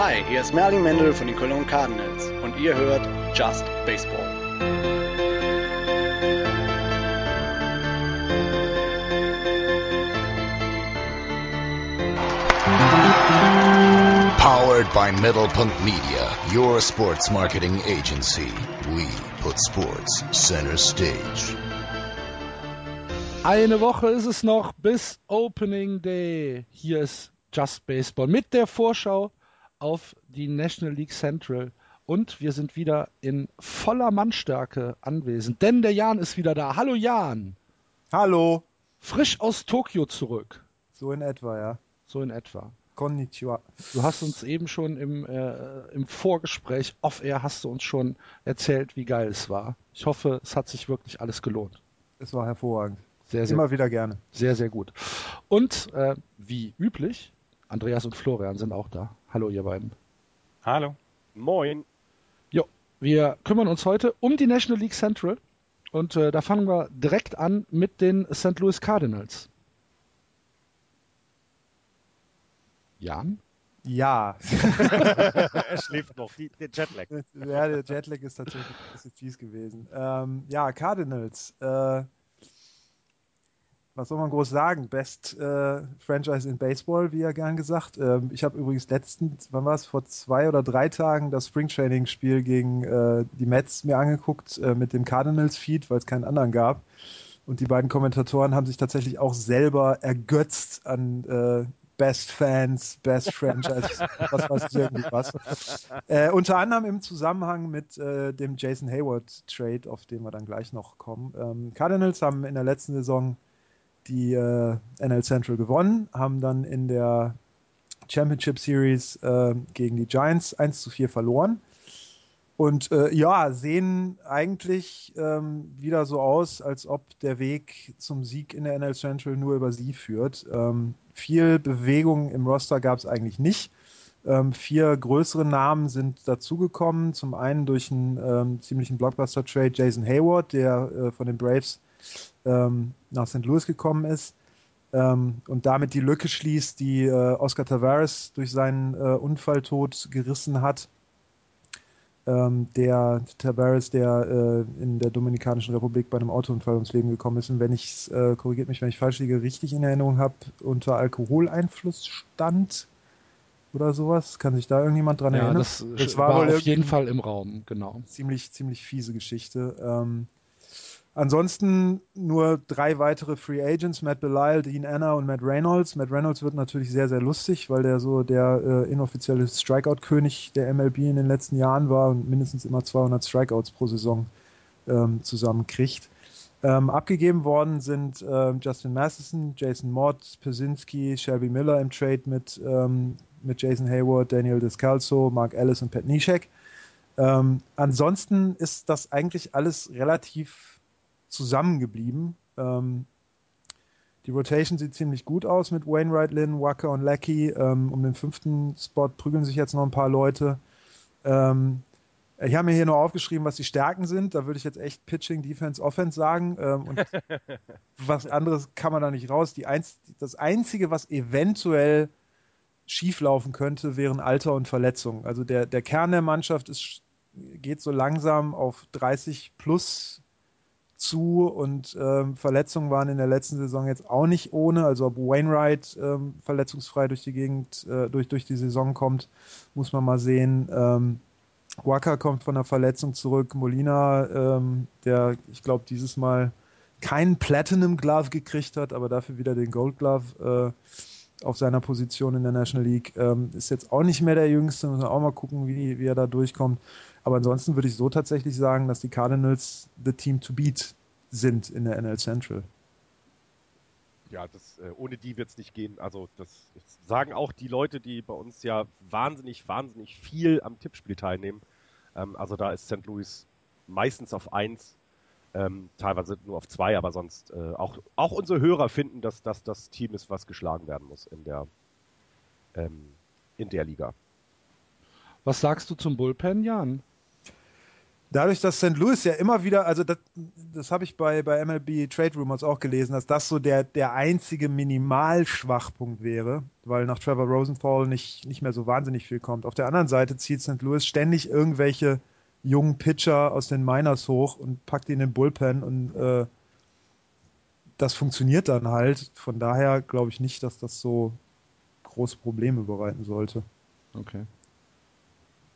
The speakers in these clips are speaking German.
Hi, hier ist Merlin Mendel von den Cologne Cardinals und ihr hört Just Baseball. Powered by Middlepunkt Media, your sports marketing agency. We put sports center stage. Eine Woche ist es noch bis Opening Day. Hier ist Just Baseball mit der Vorschau auf die National League Central. Und wir sind wieder in voller Mannstärke anwesend, denn der Jan ist wieder da. Hallo Jan. Hallo. Frisch aus Tokio zurück. So in etwa, ja. So in etwa. Konnichiwa. Du hast uns eben schon im, äh, im Vorgespräch off-air hast du uns schon erzählt, wie geil es war. Ich hoffe, es hat sich wirklich alles gelohnt. Es war hervorragend. Sehr, sehr, Immer wieder gerne. sehr, sehr gut. Und äh, wie üblich, Andreas und Florian sind auch da. Hallo, ihr beiden. Hallo. Moin. Jo, wir kümmern uns heute um die National League Central. Und äh, da fangen wir direkt an mit den St. Louis Cardinals. Jan? Ja. er schläft noch. Die, der Jetlag. ja, der Jetlag ist tatsächlich ein bisschen fies gewesen. Ähm, ja, Cardinals. Äh, was soll man groß sagen? Best äh, Franchise in Baseball, wie ja gern gesagt. Ähm, ich habe übrigens letztens, wann war es, vor zwei oder drei Tagen das Spring Training Spiel gegen äh, die Mets mir angeguckt äh, mit dem Cardinals Feed, weil es keinen anderen gab. Und die beiden Kommentatoren haben sich tatsächlich auch selber ergötzt an äh, Best Fans, Best Franchise, was weiß ich irgendwie was. Äh, unter anderem im Zusammenhang mit äh, dem Jason Hayward Trade, auf den wir dann gleich noch kommen. Ähm, Cardinals haben in der letzten Saison die äh, NL Central gewonnen, haben dann in der Championship Series äh, gegen die Giants 1 zu 4 verloren. Und äh, ja, sehen eigentlich ähm, wieder so aus, als ob der Weg zum Sieg in der NL Central nur über sie führt. Ähm, viel Bewegung im Roster gab es eigentlich nicht. Ähm, vier größere Namen sind dazugekommen. Zum einen durch einen ähm, ziemlichen Blockbuster-Trade Jason Hayward, der äh, von den Braves ähm, nach St. Louis gekommen ist ähm, und damit die Lücke schließt, die äh, Oscar Tavares durch seinen äh, Unfalltod gerissen hat. Ähm, der Tavares, der äh, in der Dominikanischen Republik bei einem Autounfall ums Leben gekommen ist und wenn ich, äh, korrigiert mich, wenn ich falsch liege, richtig in Erinnerung habe, unter Alkoholeinfluss stand oder sowas. Kann sich da irgendjemand dran Ja, erinnern? das, Das war, war auf jeden Fall im Raum, genau. ziemlich, ziemlich fiese Geschichte. Ähm, ansonsten nur drei weitere Free Agents, Matt Belisle, Dean Anna und Matt Reynolds. Matt Reynolds wird natürlich sehr, sehr lustig, weil der so der äh, inoffizielle Strikeout-König der MLB in den letzten Jahren war und mindestens immer 200 Strikeouts pro Saison ähm, zusammenkriegt. Ähm, abgegeben worden sind ähm, Justin Matheson, Jason Mott, Pesinski, Shelby Miller im Trade mit, ähm, mit Jason Hayward, Daniel Descalso, Mark Ellis und Pat Neshek. Ähm, ansonsten ist das eigentlich alles relativ zusammengeblieben. Ähm, die Rotation sieht ziemlich gut aus mit Wainwright, Lynn, Wacker und Lackey. Ähm, um den fünften Spot prügeln sich jetzt noch ein paar Leute. Ähm, ich habe mir hier nur aufgeschrieben, was die Stärken sind. Da würde ich jetzt echt Pitching, Defense, Offense sagen. Ähm, und was anderes kann man da nicht raus. Die einz das Einzige, was eventuell schieflaufen könnte, wären Alter und Verletzungen. Also der, der Kern der Mannschaft ist, geht so langsam auf 30 plus zu und ähm, Verletzungen waren in der letzten Saison jetzt auch nicht ohne. Also ob Wainwright ähm, verletzungsfrei durch die Gegend, äh, durch, durch die Saison kommt, muss man mal sehen. Ähm, Waka kommt von der Verletzung zurück. Molina, ähm, der, ich glaube, dieses Mal keinen Platinum Glove gekriegt hat, aber dafür wieder den Gold Glove äh, auf seiner Position in der National League, ähm, ist jetzt auch nicht mehr der Jüngste. Muss man auch mal gucken, wie, wie er da durchkommt. Aber ansonsten würde ich so tatsächlich sagen, dass die Cardinals the team to beat sind in der NL Central. Ja, das, äh, ohne die wird es nicht gehen. Also das, sagen auch die Leute, die bei uns ja wahnsinnig, wahnsinnig viel am Tippspiel teilnehmen. Ähm, also da ist St. Louis meistens auf 1, ähm, teilweise nur auf 2, aber sonst äh, auch, auch unsere Hörer finden, dass das das Team ist, was geschlagen werden muss in der, ähm, in der Liga. Was sagst du zum Bullpen, Jan? Dadurch, dass St. Louis ja immer wieder, also das, das habe ich bei, bei MLB Trade Rumors auch gelesen, dass das so der, der einzige Minimalschwachpunkt wäre, weil nach Trevor Rosenthal nicht, nicht mehr so wahnsinnig viel kommt. Auf der anderen Seite zieht St. Louis ständig irgendwelche jungen Pitcher aus den Miners hoch und packt die in den Bullpen und äh, das funktioniert dann halt. Von daher glaube ich nicht, dass das so große Probleme bereiten sollte. Okay.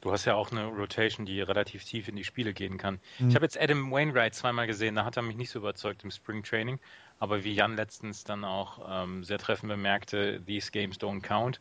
Du hast ja auch eine Rotation, die relativ tief in die Spiele gehen kann. Mhm. Ich habe jetzt Adam Wainwright zweimal gesehen, da hat er mich nicht so überzeugt im Spring Training. Aber wie Jan letztens dann auch ähm, sehr treffend bemerkte, these games don't count.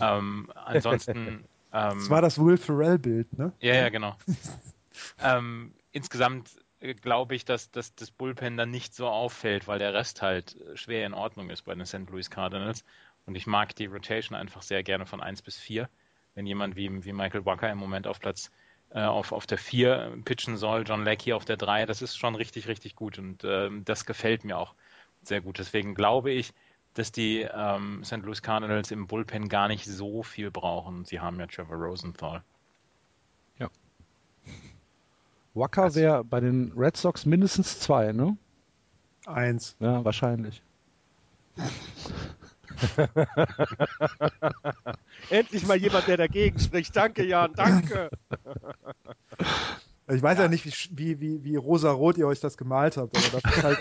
Ähm, ansonsten. Ähm, Das war das Will Ferrell-Bild, ne? ja, ja, genau. ähm, insgesamt äh, glaube ich, dass, dass das Bullpen dann nicht so auffällt, weil der Rest halt äh, schwer in Ordnung ist bei den St. Louis Cardinals. Und ich mag die Rotation einfach sehr gerne von 1 bis 4. Wenn jemand wie, wie Michael Walker im Moment auf Platz äh, auf, auf der 4 pitchen soll, John Leckie auf der 3, das ist schon richtig, richtig gut. Und ähm, das gefällt mir auch sehr gut. Deswegen glaube ich, dass die ähm, St. Louis Cardinals im Bullpen gar nicht so viel brauchen. Sie haben ja Trevor Rosenthal. Wacker wäre bei den Red Sox mindestens zwei, ne? Eins. Ja, wahrscheinlich. Endlich mal jemand, der dagegen spricht. Danke, Jan, danke. Ich weiß ja, nicht, wie, wie, wie, wie rosa-rot ihr euch das gemalt habt, aber das ist halt,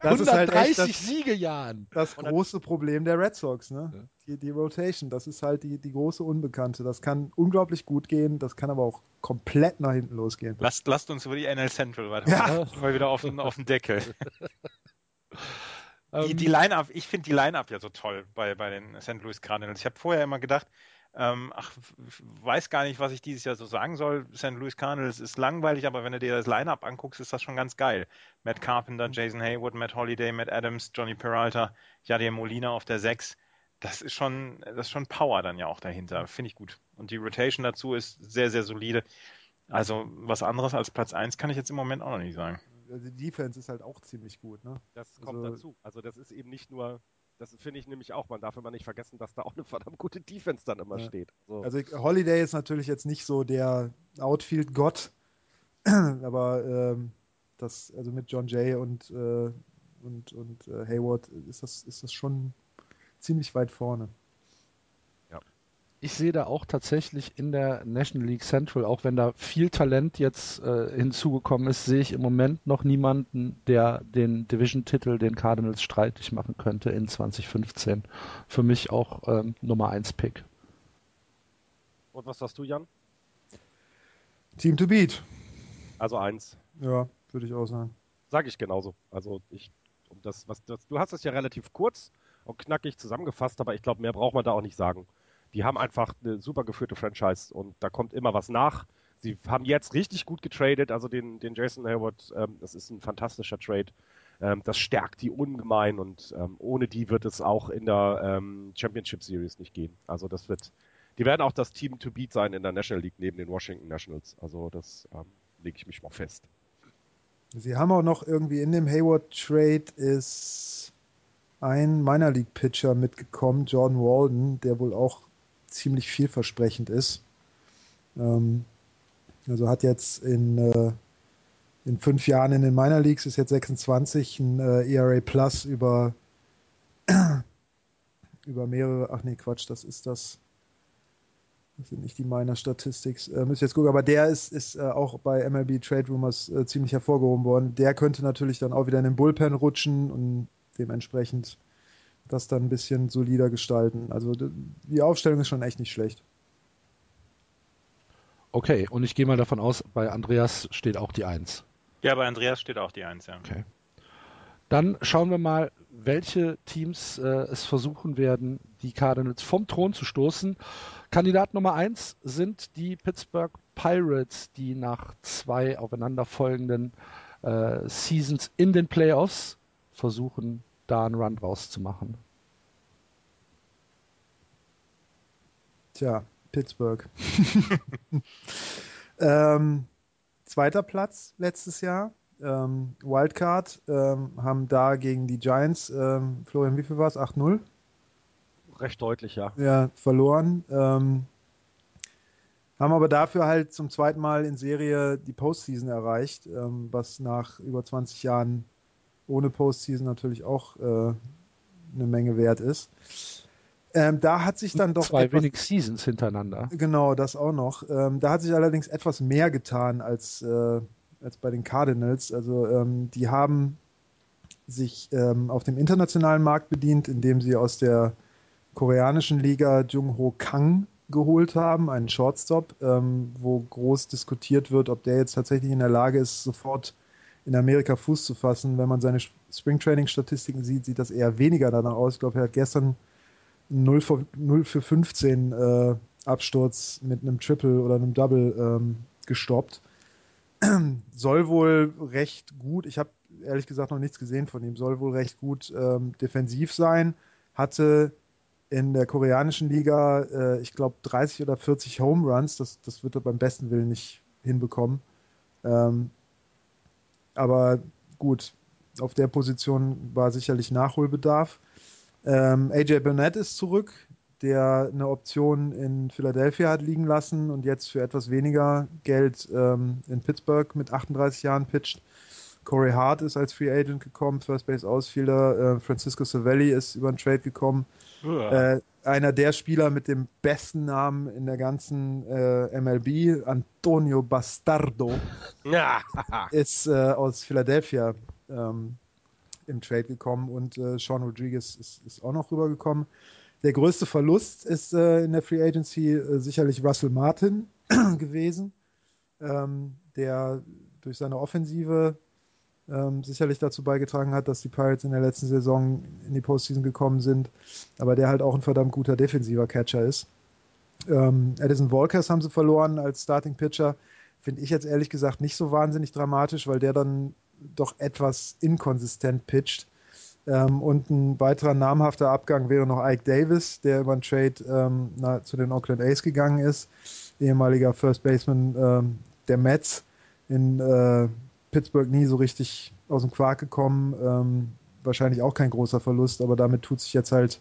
das ist halt 130 echt das, Siege, Jan. das große Problem der Red Sox, ne? Ja. Die, die Rotation, das ist halt die, die große Unbekannte. Das kann unglaublich gut gehen, das kann aber auch komplett nach hinten losgehen. Lasst, lasst uns über die NL Central weiter. Ja. Mal wieder auf den, auf den Deckel. Die, Ähm, die Line-Up, ich finde die Line-Up ja so toll bei, bei den St. Louis Cardinals. Ich habe vorher immer gedacht, ähm, ach, weiß gar nicht, was ich dieses Jahr so sagen soll. St. Louis Cardinals ist langweilig, aber wenn du dir das Line-Up anguckst, ist das schon ganz geil. Matt Carpenter, Jason Hayward, Matt Holiday, Matt Adams, Johnny Peralta, Jadier Molina auf der 6. Das ist schon, das ist schon Power dann ja auch dahinter. Finde ich gut. Und die Rotation dazu ist sehr, sehr solide. Also was anderes als Platz 1 kann ich jetzt im Moment auch noch nicht sagen. Also Die Defense ist halt auch ziemlich gut, ne? Das kommt Also- dazu. Also das ist eben nicht nur, das finde ich nämlich auch, man darf immer nicht vergessen, dass da auch eine verdammt gute Defense dann immer Ja. steht. So. Also Holiday ist natürlich jetzt nicht so der Outfield-Gott, aber ähm, das, also mit John Jay und, äh, und, und äh, Hayward ist das, ist das schon ziemlich weit vorne. Ich sehe da auch tatsächlich in der National League Central, auch wenn da viel Talent jetzt äh, hinzugekommen ist, sehe ich im Moment noch niemanden, der den Division-Titel den Cardinals streitig machen könnte in 2015. Für mich auch ähm, Nummer 1 Pick. Und was sagst du, Jan? Team to beat. Also eins. Ja, würde ich auch sagen. Sage ich genauso. Also ich, um das, was das, du hast es ja relativ kurz und knackig zusammengefasst, aber ich glaube, mehr braucht man da auch nicht sagen. Die haben einfach eine super geführte Franchise und da kommt immer was nach. Sie haben jetzt richtig gut getradet, also den, den Jason Hayward, ähm, das ist ein fantastischer Trade. Ähm, das stärkt die ungemein und ähm, ohne die wird es auch in der ähm, Championship Series nicht gehen. Also das wird, die werden auch das Team to beat sein in der National League neben den Washington Nationals. Also das ähm, lege ich mich mal fest. Sie haben auch noch irgendwie in dem Hayward-Trade ist ein Minor League-Pitcher mitgekommen, Jordan Walden, der wohl auch ziemlich vielversprechend ist. Ähm, also hat jetzt in, äh, in fünf Jahren in den Minor Leagues, ist jetzt 26, ein äh, ERA Plus über, über mehrere, ach nee, Quatsch, das ist das. Das sind nicht die Minor Statistics. Äh, müsst ihr jetzt gucken, aber der ist, ist äh, auch bei MLB Trade Rumors äh, ziemlich hervorgehoben worden. Der könnte natürlich dann auch wieder in den Bullpen rutschen und dementsprechend das dann ein bisschen solider gestalten. Also die Aufstellung ist schon echt nicht schlecht. Okay, und ich gehe mal davon aus, bei Andreas steht auch die 1. Ja, bei Andreas steht auch die 1, ja. Okay. Dann schauen wir mal, welche Teams äh, es versuchen werden, die Cardinals vom Thron zu stoßen. Kandidat Nummer 1 sind die Pittsburgh Pirates, die nach zwei aufeinanderfolgenden äh, Seasons in den Playoffs versuchen, da einen Run rauszumachen. Tja, Pittsburgh. ähm, zweiter Platz letztes Jahr. Ähm, Wildcard ähm, haben da gegen die Giants, ähm, Florian, wie viel war es? 8-0? Recht deutlich, ja. ja, verloren. Ähm, Haben aber dafür halt zum zweiten Mal in Serie die Postseason erreicht, ähm, was nach über 20 Jahren ohne Postseason natürlich auch äh, eine Menge wert ist. Ähm, da hat sich dann doch. Zwei etwas, wenig Seasons hintereinander. Genau, das auch noch. Ähm, da hat sich allerdings etwas mehr getan als, äh, als bei den Cardinals. Also ähm, die haben sich ähm, auf dem internationalen Markt bedient, indem sie aus der koreanischen Liga Jung-Ho Kang geholt haben, einen Shortstop, ähm, wo groß diskutiert wird, ob der jetzt tatsächlich in der Lage ist, sofort in Amerika Fuß zu fassen. Wenn man seine Springtraining-Statistiken sieht, sieht das eher weniger danach aus. Ich glaube, er hat gestern 0 für, 0 für 15 äh, Absturz mit einem Triple oder einem Double ähm, gestoppt. soll wohl recht gut, ich habe ehrlich gesagt noch nichts gesehen von ihm, soll wohl recht gut ähm, defensiv sein. Hatte in der koreanischen Liga, äh, ich glaube, 30 oder 40 Home Runs. Das, das wird er beim besten Willen nicht hinbekommen. Ähm, aber gut, auf der Position war sicherlich Nachholbedarf. Ähm, AJ Burnett ist zurück, der eine Option in Philadelphia hat liegen lassen und jetzt für etwas weniger Geld ähm, in Pittsburgh mit 38 Jahren pitcht. Corey Hart ist als Free Agent gekommen, First Base Ausfielder. Äh, Francisco Savelli ist über den Trade gekommen. Äh, einer der Spieler mit dem besten Namen in der ganzen äh, MLB, Antonio Bastardo, Ja. ist äh, aus Philadelphia ähm, im Trade gekommen und äh, Sean Rodriguez ist, ist auch noch rübergekommen. Der größte Verlust ist äh, in der Free Agency sicherlich Russell Martin gewesen, ähm, der durch seine Offensive ähm, sicherlich dazu beigetragen hat, dass die Pirates in der letzten Saison in die Postseason gekommen sind, aber der halt auch ein verdammt guter defensiver Catcher ist. Ähm, Edison Walkers haben sie verloren als Starting Pitcher. Finde ich jetzt ehrlich gesagt nicht so wahnsinnig dramatisch, weil der dann doch etwas inkonsistent pitcht. Ähm, und ein weiterer namhafter Abgang wäre noch Ike Davis, der über einen Trade ähm, na, zu den Oakland A's gegangen ist. Ehemaliger First Baseman ähm, der Mets in äh, Pittsburgh nie so richtig aus dem Quark gekommen. Ähm, wahrscheinlich auch kein großer Verlust, aber damit tut sich jetzt halt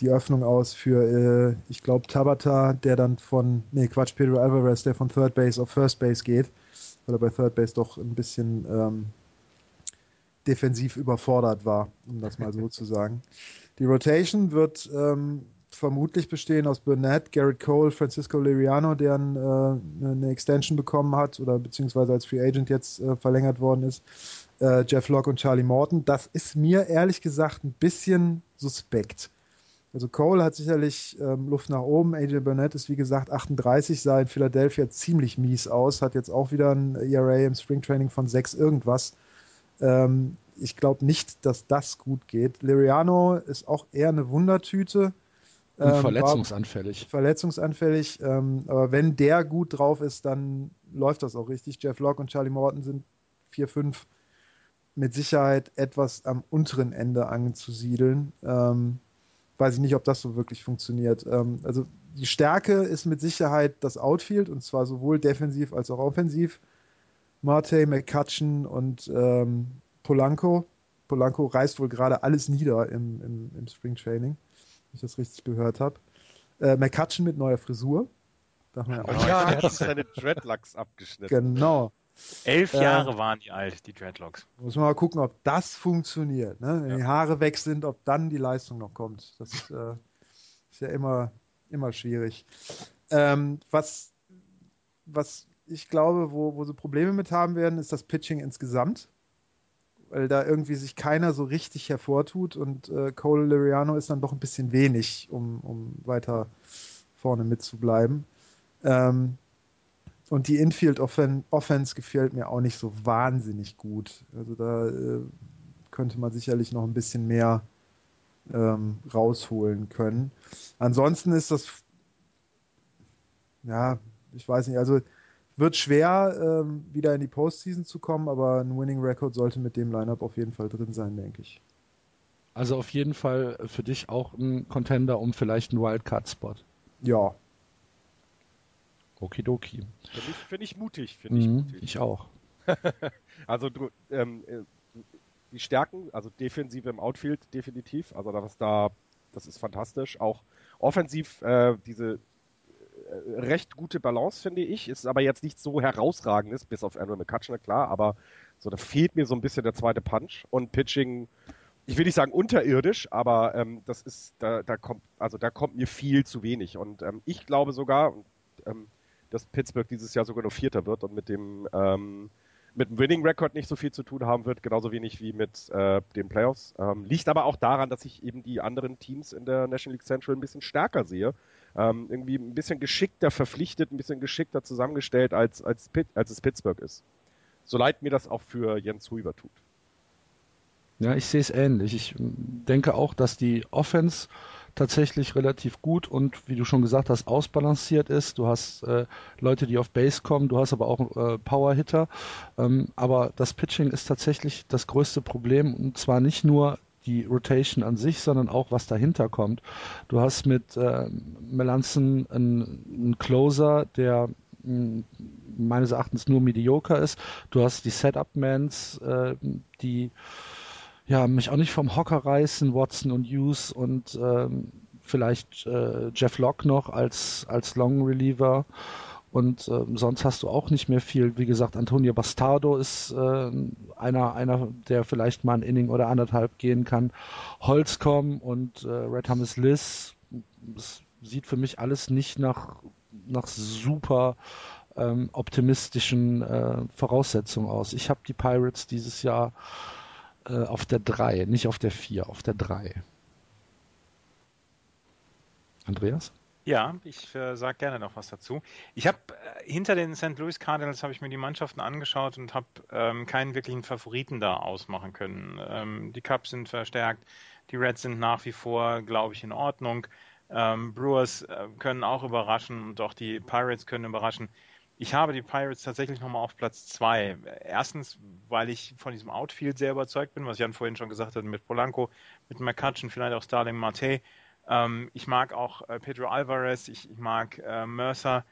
die Öffnung aus für, äh, ich glaube, Tabata, der dann von, nee, Quatsch, Pedro Alvarez, der von Third Base auf First Base geht, weil er bei Third Base doch ein bisschen ähm, defensiv überfordert war, um das mal so zu sagen. Die Rotation wird ähm, vermutlich bestehen aus Burnett, Garrett Cole, Francisco Liriano, der äh, eine Extension bekommen hat oder beziehungsweise als Free Agent jetzt äh, verlängert worden ist. Äh, Jeff Locke und Charlie Morton. Das ist mir ehrlich gesagt ein bisschen suspekt. Also Cole hat sicherlich ähm, Luft nach oben. AJ Burnett ist wie gesagt 38, sah in Philadelphia ziemlich mies aus, hat jetzt auch wieder ein ERA im Springtraining von 6 irgendwas. Ähm, ich glaube nicht, dass das gut geht. Liriano ist auch eher eine Wundertüte. Und Ähm, verletzungsanfällig. verletzungsanfällig. Ähm, aber wenn der gut drauf ist, dann läuft das auch richtig. Jeff Locke und Charlie Morton sind 4-5 mit Sicherheit etwas am unteren Ende anzusiedeln. Ähm, weiß ich nicht, ob das so wirklich funktioniert. Ähm, also die Stärke ist mit Sicherheit das Outfield und zwar sowohl defensiv als auch offensiv. Marte, McCutcheon und ähm, Polanco. Polanco reißt wohl gerade alles nieder im, im, im Spring Training, ich das richtig gehört habe. Äh, McCutcheon mit neuer Frisur. Darf man ja auch Ja, der hat sich seine Dreadlocks abgeschnitten. Genau. Elf Äh, Jahre waren die alt, die Dreadlocks. Muss man mal gucken, ob das funktioniert. Ne? Wenn die Haare weg sind, ob dann die Leistung noch kommt. Das äh, ist ja immer, immer schwierig. Ähm, was, was ich glaube, wo, wo sie Probleme mit haben werden, ist das Pitching insgesamt. Weil da irgendwie sich keiner so richtig hervortut und äh, Cole Liriano ist dann doch ein bisschen wenig, um, um weiter vorne mitzubleiben. Ähm, und die Infield Offen Offense gefällt mir auch nicht so wahnsinnig gut. Also da äh, könnte man sicherlich noch ein bisschen mehr ähm, rausholen können. Ansonsten ist das, ja, ich weiß nicht, also wird schwer, ähm, wieder in die Postseason zu kommen, aber ein Winning Record sollte mit dem Lineup auf jeden Fall drin sein, denke ich. Also auf jeden Fall für dich auch ein Contender um vielleicht einen Wildcard-Spot. Ja, Okidoki. Finde ich, find ich mutig, finde ich Mhm, mutig. ich auch. Also du, ähm, äh, die Stärken, also Defensive im Outfield definitiv, also das da, das ist fantastisch. Auch offensiv äh, diese recht gute Balance, finde ich. Ist aber jetzt nicht so herausragendes, bis auf Andrew McCutcheon, klar, aber so, da fehlt mir so ein bisschen der zweite Punch und Pitching, ich will nicht sagen unterirdisch, aber ähm, das ist, da, da kommt, also da kommt mir viel zu wenig. Und ähm, ich glaube sogar, ähm, dass Pittsburgh dieses Jahr sogar nur Vierter wird und mit dem ähm, mit dem Winning Record nicht so viel zu tun haben wird, genauso wenig wie mit äh, den Playoffs. Ähm, liegt aber auch daran, dass ich eben die anderen Teams in der National League Central ein bisschen stärker sehe. Ähm, irgendwie ein bisschen geschickter verpflichtet, ein bisschen geschickter zusammengestellt, als, als, als es Pittsburgh ist. So leid mir das auch für Jens Huber tut. Ja, ich sehe es ähnlich. Ich denke auch, dass die Offense tatsächlich relativ gut und wie du schon gesagt hast, ausbalanciert ist. Du hast äh, Leute, die auf Base kommen, du hast aber auch äh, Power-Hitter. Ähm, aber das Pitching ist tatsächlich das größte Problem und zwar nicht nur die Rotation an sich, sondern auch was dahinter kommt. Du hast mit äh, Melanson einen, Closer, der mh, meines Erachtens nur mediocre ist. Du hast die Setup-Mans, äh, die ja, mich auch nicht vom Hocker reißen, Watson und Hughes und ähm, vielleicht äh, Jeff Locke noch als, als Long Reliever. Und äh, sonst hast du auch nicht mehr viel. Wie gesagt, Antonio Bastardo ist äh, einer, einer, der vielleicht mal ein Inning oder anderthalb gehen kann. Holzcom und äh, Red Hummus Liz. Es sieht für mich alles nicht nach, nach super ähm, optimistischen äh, Voraussetzungen aus. Ich habe die Pirates dieses Jahr äh, auf der 3, nicht auf der 4, auf der 3. Andreas? Ja, ich äh, sage gerne noch was dazu. Ich habe äh, hinter den St. Louis Cardinals habe ich mir die Mannschaften angeschaut und habe ähm, keinen wirklichen Favoriten da ausmachen können. Ähm, die Cubs sind verstärkt, die Reds sind nach wie vor, glaube ich, in Ordnung. Ähm, Brewers äh, können auch überraschen und auch die Pirates können überraschen. Ich habe die Pirates tatsächlich nochmal auf Platz zwei. Erstens, weil ich von diesem Outfield sehr überzeugt bin, was Jan vorhin schon gesagt hat, mit Polanco, mit McCutcheon, vielleicht auch Starling Marte. Ähm, ich mag auch äh, Pedro Alvarez, ich, ich mag äh, Mercer.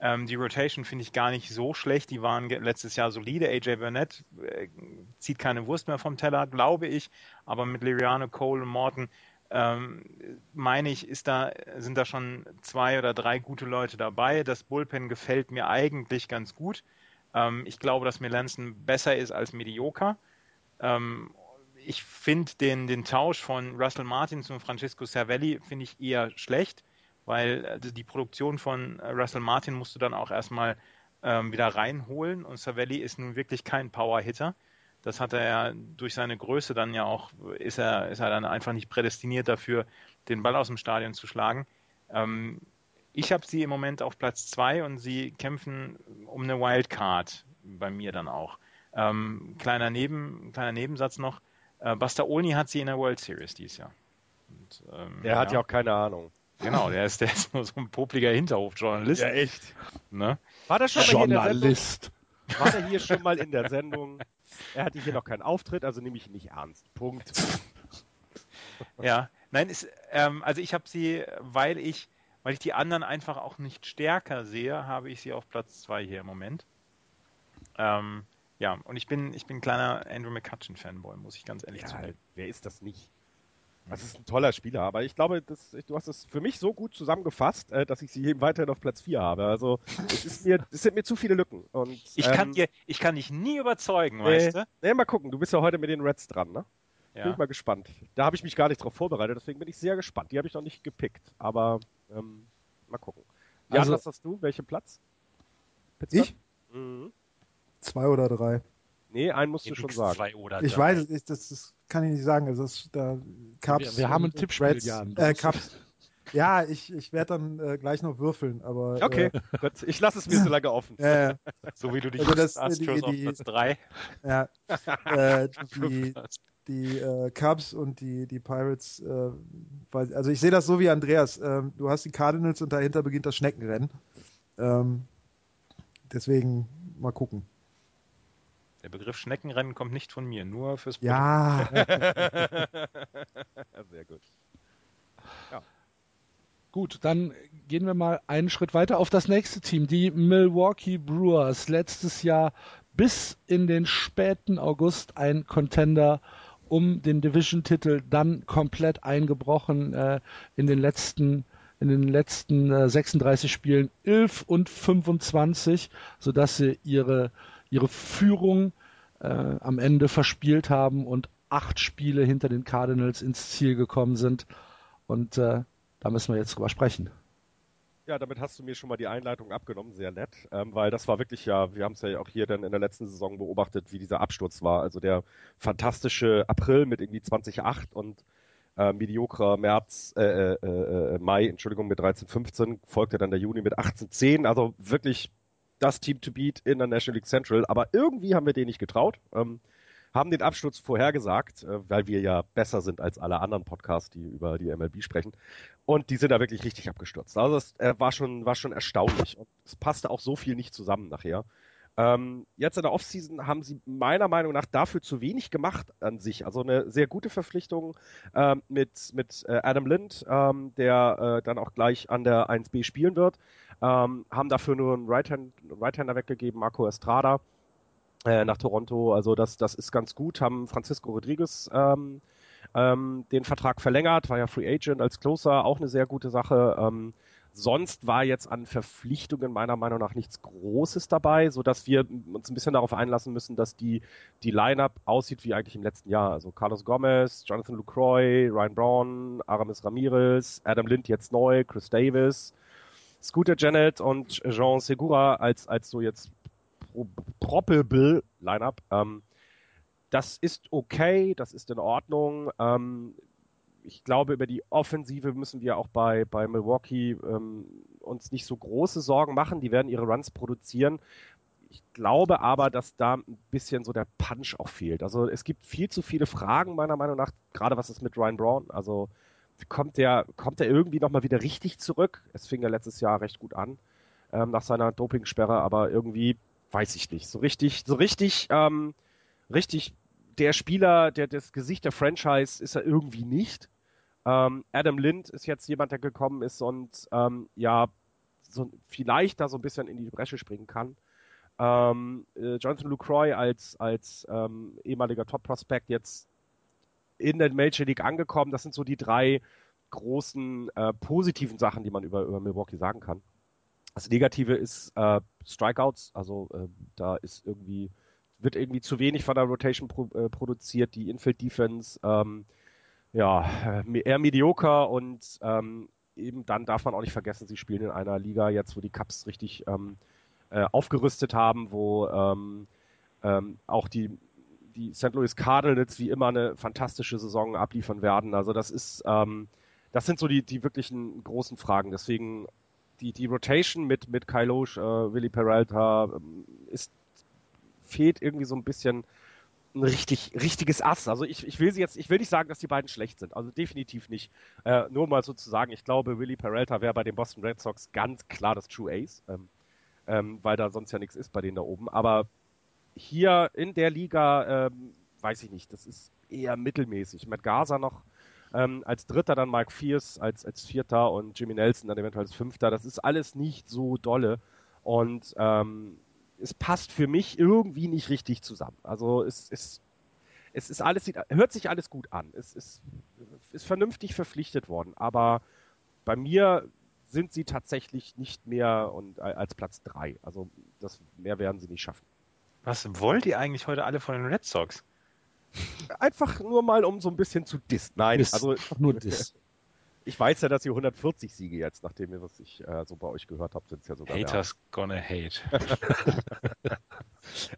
Ähm, die Rotation finde ich gar nicht so schlecht. Die waren letztes Jahr solide. AJ Burnett äh, zieht keine Wurst mehr vom Teller, glaube ich. Aber mit Liriano, Cole und Morton ähm, meine ich, ist da, sind da schon zwei oder drei gute Leute dabei. Das Bullpen gefällt mir eigentlich ganz gut. Ähm, ich glaube, dass Melanson besser ist als Mediocre. Ähm, ich finde den, den Tausch von Russell Martin zu Francisco Cervelli finde ich eher schlecht, weil also die Produktion von Russell Martin musst du dann auch erstmal ähm, wieder reinholen und Cervelli ist nun wirklich kein Power-Hitter. Das hat er ja durch seine Größe dann ja auch, ist er, ist er dann einfach nicht prädestiniert dafür, den Ball aus dem Stadion zu schlagen. Ähm, ich habe sie im Moment auf Platz zwei und sie kämpfen um eine Wildcard bei mir dann auch. Ähm, kleiner, Neben, kleiner Nebensatz noch. Äh, Buster Olney hat sie in der World Series dieses Jahr. Und, ähm, der hat ja auch keine Ahnung. Genau, der ist, der ist nur so ein popliger Hinterhofjournalist. Ja, echt. Ne? War das schon Journalist. Mal hier in der Sendung? War der hier schon mal in der Sendung? Er hatte hier noch keinen Auftritt, also nehme ich ihn nicht ernst. Punkt. ja, nein, ist, ähm, also ich habe sie, weil ich, weil ich die anderen einfach auch nicht stärker sehe, habe ich sie auf Platz 2 hier im Moment. Ähm, ja, und ich bin, ich bin ein kleiner Andrew McCutcheon-Fanboy, muss ich ganz ehrlich ja, zugeben. Wer ist das nicht? Das ist ein toller Spieler, aber ich glaube, das, du hast es für mich so gut zusammengefasst, äh, dass ich sie eben weiterhin auf Platz 4 habe. Also es, ist mir, es sind mir zu viele Lücken. Und, ich, ähm, kann dir, ich kann dich nie überzeugen, nee, weißt du? Nee, mal gucken. Du bist ja heute mit den Reds dran, ne? Ja. Bin ich mal gespannt. Da habe ich mich gar nicht drauf vorbereitet, deswegen bin ich sehr gespannt. Die habe ich noch nicht gepickt, aber ähm, mal gucken. Ja, also, was hast du? Welchen Platz? Pittsburgh? Ich? Mhm. Zwei oder drei. Nee, einen musst du schon sagen. Zwei oder ich drei. weiß, ich, das, das kann ich nicht sagen. Also das, da, Cups wir, wir haben ein Tippspiel, Reds, Jan. Äh, Cups. Ja, ich, ich werde dann äh, gleich noch würfeln, aber. Okay, äh, gut. Ich lasse es mir so lange offen. Äh, so wie du dich also das, Astros die, die, auf Platz 3. Ja. äh, die die äh, Cubs und die, die Pirates, äh, also ich sehe das so wie Andreas. Ähm, du hast die Cardinals und dahinter beginnt das Schneckenrennen. Ähm, deswegen mal gucken. Der Begriff Schneckenrennen kommt nicht von mir, nur fürs. Ja. Sehr gut. Ja. Gut, dann gehen wir mal einen Schritt weiter auf das nächste Team, die Milwaukee Brewers. Letztes Jahr bis in den späten August ein Contender um den Division-Titel, dann komplett eingebrochen äh, in den letzten in den letzten äh, 36 Spielen 11 und 25, sodass sie ihre, ihre Führung äh, am Ende verspielt haben und acht Spiele hinter den Cardinals ins Ziel gekommen sind. Und äh, da müssen wir jetzt drüber sprechen. Ja, damit hast du mir schon mal die Einleitung abgenommen, sehr nett, ähm, weil das war wirklich ja, wir haben es ja auch hier dann in der letzten Saison beobachtet, wie dieser Absturz war. Also der fantastische April mit irgendwie 2008 und äh, mediokrer März, äh, äh, äh, Mai, Entschuldigung, mit 13-15, folgte dann der Juni mit 18-10. Also wirklich das Team to beat in der National League Central. Aber irgendwie haben wir denen nicht getraut. Ähm, haben den Absturz vorhergesagt, äh, weil wir ja besser sind als alle anderen Podcasts, die über die MLB sprechen. Und die sind da wirklich richtig abgestürzt. Also es äh, war schon, war schon erstaunlich. Und es passte auch so viel nicht zusammen nachher. Ähm, jetzt in der Offseason haben sie meiner Meinung nach dafür zu wenig gemacht an sich. Also eine sehr gute Verpflichtung ähm, mit, mit äh, Adam Lind, ähm, der äh, dann auch gleich an der 1B spielen wird. Ähm, haben dafür nur einen Right-Hander Right weggegeben, Marco Estrada äh, nach Toronto. Also das, das ist ganz gut. Haben Francisco Rodriguez ähm, ähm, den Vertrag verlängert, war ja Free Agent als Closer, auch eine sehr gute Sache. Sonst war jetzt an Verpflichtungen meiner Meinung nach nichts Großes dabei, so dass wir uns ein bisschen darauf einlassen müssen, dass die, die Lineup aussieht wie eigentlich im letzten Jahr. Also Carlos Gomez, Jonathan Lucroy, Ryan Brown, Aramis Ramirez, Adam Lind jetzt neu, Chris Davis, Scooter Janet und Jean Segura als, als so jetzt probable Lineup. Ähm, das ist okay, das ist in Ordnung. Ähm, ich glaube, über die Offensive müssen wir auch bei, bei Milwaukee ähm, uns nicht so große Sorgen machen. Die werden ihre Runs produzieren. Ich glaube aber, dass da ein bisschen so der Punch auch fehlt. Also es gibt viel zu viele Fragen meiner Meinung nach, gerade was ist mit Ryan Brown. Also kommt der, kommt der irgendwie nochmal wieder richtig zurück? Es fing ja letztes Jahr recht gut an ähm, nach seiner Dopingsperre, aber irgendwie weiß ich nicht. So richtig, so richtig, ähm, richtig der Spieler, der das Gesicht der Franchise ist er irgendwie nicht. Ähm, Adam Lind ist jetzt jemand, der gekommen ist und ähm, ja, so vielleicht da so ein bisschen in die Bresche springen kann. Ähm, äh, Jonathan Lucroy als, als ähm, ehemaliger Top-Prospect jetzt in der Major League angekommen. Das sind so die drei großen äh, positiven Sachen, die man über, über Milwaukee sagen kann. Das Negative ist äh, Strikeouts, also äh, da ist irgendwie, wird irgendwie zu wenig von der Rotation pro, äh, produziert, die Infield Defense, ähm, ja, äh, eher medioker und ähm, eben dann darf man auch nicht vergessen, sie spielen in einer Liga jetzt, wo die Cups richtig ähm, äh, aufgerüstet haben, wo ähm, ähm, auch die, die St. Louis Cardinals wie immer eine fantastische Saison abliefern werden. Also das ist, ähm, das sind so die, die wirklichen großen Fragen. Deswegen die, die Rotation mit, mit Kyle Loesch, äh, Willy Peralta, ähm, ist, fehlt irgendwie so ein bisschen ein richtig, richtiges Ass. Also ich, ich will sie jetzt, ich will nicht sagen, dass die beiden schlecht sind. Also definitiv nicht. Äh, nur mal so zu sagen, ich glaube, Willy Peralta wäre bei den Boston Red Sox ganz klar das True Ace, ähm, ähm, weil da sonst ja nichts ist bei denen da oben. Aber hier in der Liga, ähm, weiß ich nicht, das ist eher mittelmäßig. Mit Gaza noch ähm, als Dritter dann Mike Fierce als, als Vierter und Jimmy Nelson dann eventuell als Fünfter. Das ist alles nicht so dolle. Und ähm, es passt für mich irgendwie nicht richtig zusammen. Also es, es, es ist alles, hört sich alles gut an. Es ist, ist vernünftig verpflichtet worden. Aber bei mir sind sie tatsächlich nicht mehr und, als Platz drei. Also das mehr werden sie nicht schaffen. Was wollt ihr eigentlich heute alle von den Red Sox? Einfach nur mal, um so ein bisschen zu dissen. Nein, Diss. also nur Diss. Ich weiß ja, dass ihr 140 Siege jetzt, nachdem ihr, was ich äh, so bei euch gehört habe, sind es ja sogar Haters gonna hate.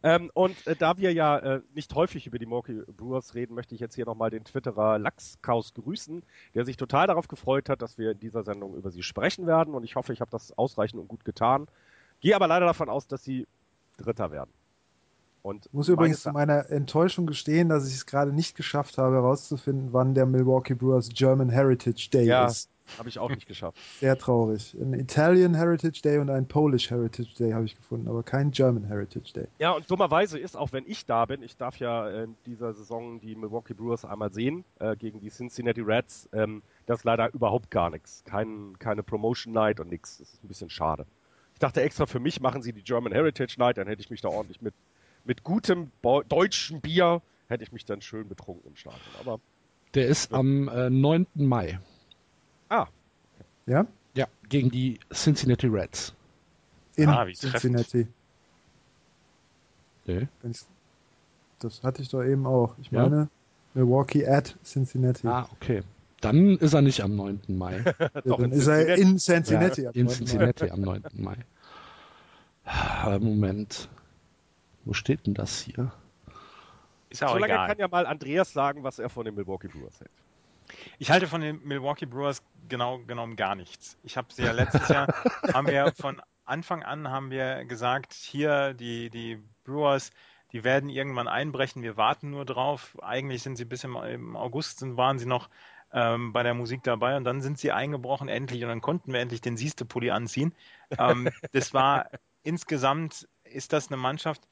ähm, und äh, da wir ja äh, nicht häufig über die Milwaukee Brewers reden, möchte ich jetzt hier nochmal den Twitterer Lachskaus grüßen, der sich total darauf gefreut hat, dass wir in dieser Sendung über sie sprechen werden. Und ich hoffe, ich habe das ausreichend und gut getan. Gehe aber leider davon aus, dass sie Dritter werden. Und ich muss übrigens zu meiner Enttäuschung gestehen, dass ich es gerade nicht geschafft habe, herauszufinden, wann der Milwaukee Brewers German Heritage Day ja, ist. Habe ich auch nicht geschafft. Sehr traurig. Ein Italian Heritage Day und ein Polish Heritage Day habe ich gefunden, aber kein German Heritage Day. Ja, und dummerweise ist, auch wenn ich da bin, ich darf ja in dieser Saison die Milwaukee Brewers einmal sehen, äh, gegen die Cincinnati Reds, ähm, das ist leider überhaupt gar nichts. Kein, keine Promotion Night und nichts. Das ist ein bisschen schade. Ich dachte extra für mich machen sie die German Heritage Night, dann hätte ich mich da ordentlich mit mit gutem Bo deutschen Bier hätte ich mich dann schön betrunken im Stadion. Aber der ist am äh, 9. Mai. Ah. Ja? Ja, gegen die Cincinnati Reds. In Ah, wie Cincinnati. Nee. Das hatte ich doch eben auch. Ich Ja? meine, Milwaukee at Cincinnati. Ah, okay. Dann ist er nicht am 9. Mai. Ja, Doch, dann ist er Cincinnati. in Cincinnati. Ja, am in 9. Mai. Cincinnati am 9. Mai. Ah, Moment. Wo steht denn das hier? Ist auch So lange egal. kann ja mal Andreas sagen, was er von den Milwaukee Brewers hält. Ich halte von den Milwaukee Brewers genau genommen gar nichts. Ich habe sie ja letztes Jahr, haben wir von Anfang an haben wir gesagt, hier die, die Brewers, die werden irgendwann einbrechen, wir warten nur drauf. Eigentlich sind sie bis im, im August, sind, waren sie noch ähm, bei der Musik dabei und dann sind sie eingebrochen endlich und dann konnten wir endlich den Sieste-Pulli anziehen. Ähm, das war insgesamt, ist das eine Mannschaft,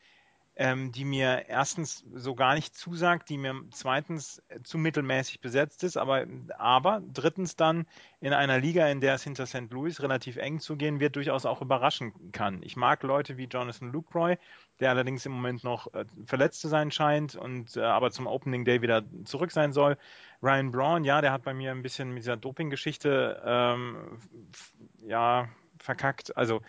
ähm, die mir erstens so gar nicht zusagt, die mir zweitens äh, zu mittelmäßig besetzt ist, aber, aber drittens dann in einer Liga, in der es hinter St. Louis relativ eng zugehen wird, durchaus auch überraschen kann. Ich mag Leute wie Jonathan Lucroy, der allerdings im Moment noch äh, verletzt zu sein scheint und äh, aber zum Opening Day wieder zurück sein soll. Ryan Braun, ja, der hat bei mir ein bisschen mit dieser Doping-Geschichte ähm, ja verkackt. Also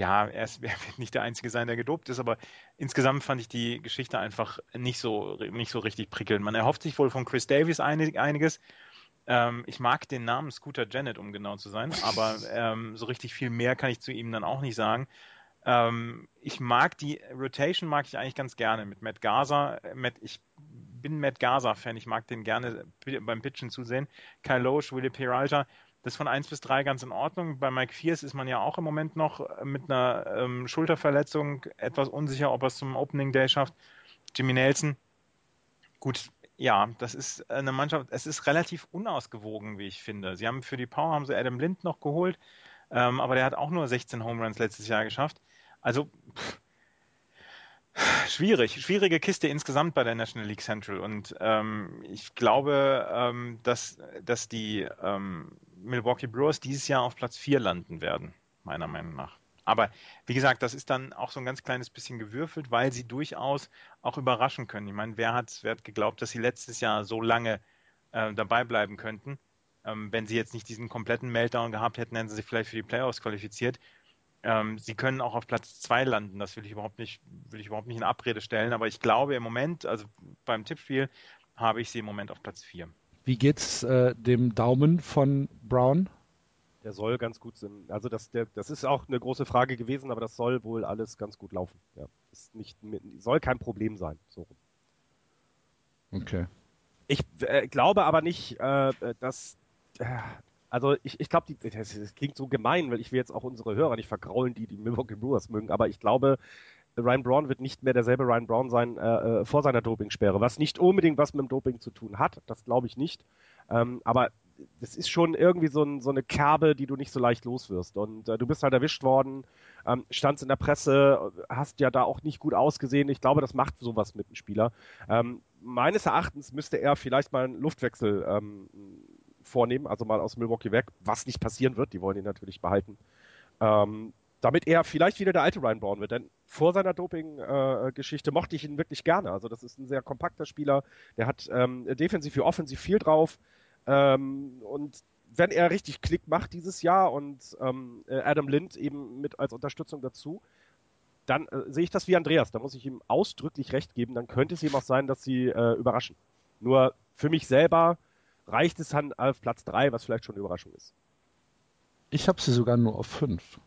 ja, er, ist, er wird nicht der Einzige sein, der gedopt ist, aber insgesamt fand ich die Geschichte einfach nicht so, nicht so richtig prickelnd. Man erhofft sich wohl von Chris Davies einig, einiges. Ähm, ich mag den Namen Scooter Janet, um genau zu sein, aber ähm, so richtig viel mehr kann ich zu ihm dann auch nicht sagen. Ähm, ich mag die Rotation, mag ich eigentlich ganz gerne mit Matt Gaza. Äh, Matt, ich bin Matt Gaza-Fan, ich mag den gerne beim Pitchen zusehen. Kyle Loesch, Willie Peralta, das von 1 bis 3 ganz in Ordnung. Bei Mike Fierce ist man ja auch im Moment noch mit einer ähm, Schulterverletzung etwas unsicher, ob er es zum Opening Day schafft. Jimmy Nelson, gut, ja, das ist eine Mannschaft, es ist relativ unausgewogen, wie ich finde. Sie haben für die Power haben sie Adam Lind noch geholt, ähm, aber der hat auch nur 16 Home Runs letztes Jahr geschafft. Also pff, schwierig, schwierige Kiste insgesamt bei der National League Central und ähm, ich glaube, ähm, dass, dass die ähm, Milwaukee Brewers dieses Jahr auf Platz 4 landen werden, meiner Meinung nach. Aber wie gesagt, das ist dann auch so ein ganz kleines bisschen gewürfelt, weil sie durchaus auch überraschen können. Ich meine, wer hat, wer hat geglaubt, dass sie letztes Jahr so lange äh, dabei bleiben könnten? Ähm, wenn sie jetzt nicht diesen kompletten Meltdown gehabt hätten, hätten sie sich vielleicht für die Playoffs qualifiziert. Ähm, sie können auch auf Platz 2 landen, das will ich überhaupt nicht, will ich überhaupt nicht in Abrede stellen, aber ich glaube im Moment, also beim Tippspiel, habe ich sie im Moment auf Platz 4. Wie geht's äh, dem Daumen von Brown? Der soll ganz gut sein. Also das, der, das ist auch eine große Frage gewesen, aber das soll wohl alles ganz gut laufen. Ja, ist nicht, soll kein Problem sein. So. Okay. Ich äh, glaube aber nicht, äh, dass. Äh, also ich, ich glaube, das, das klingt so gemein, weil ich will jetzt auch unsere Hörer nicht vergraulen, die die Milwaukee Brewers mögen, aber ich glaube, Ryan Braun wird nicht mehr derselbe Ryan Braun sein äh, vor seiner Dopingsperre, was nicht unbedingt was mit dem Doping zu tun hat, das glaube ich nicht. Ähm, aber das ist schon irgendwie so, ein, so, eine Kerbe, die du nicht so leicht loswirst. Und äh, du bist halt erwischt worden, ähm, standst in der Presse, hast ja da auch nicht gut ausgesehen. Ich glaube, das macht sowas mit dem Spieler. Ähm, meines Erachtens müsste er vielleicht mal einen Luftwechsel ähm, vornehmen, also mal aus Milwaukee weg, was nicht passieren wird. Die wollen ihn natürlich behalten. Ähm, damit er vielleicht wieder der alte Ryan Braun wird. Denn vor seiner Doping-Geschichte äh, mochte ich ihn wirklich gerne. Also das ist ein sehr kompakter Spieler. Der hat ähm, defensiv wie offensiv viel drauf. Ähm, und wenn er richtig Klick macht dieses Jahr und ähm, Adam Lind eben mit als Unterstützung dazu, dann äh, sehe ich das wie Andreas. Da muss ich ihm ausdrücklich recht geben. Dann könnte es eben auch sein, dass sie äh, überraschen. Nur für mich selber reicht es dann auf Platz 3, was vielleicht schon eine Überraschung ist. Ich habe sie sogar nur auf 5.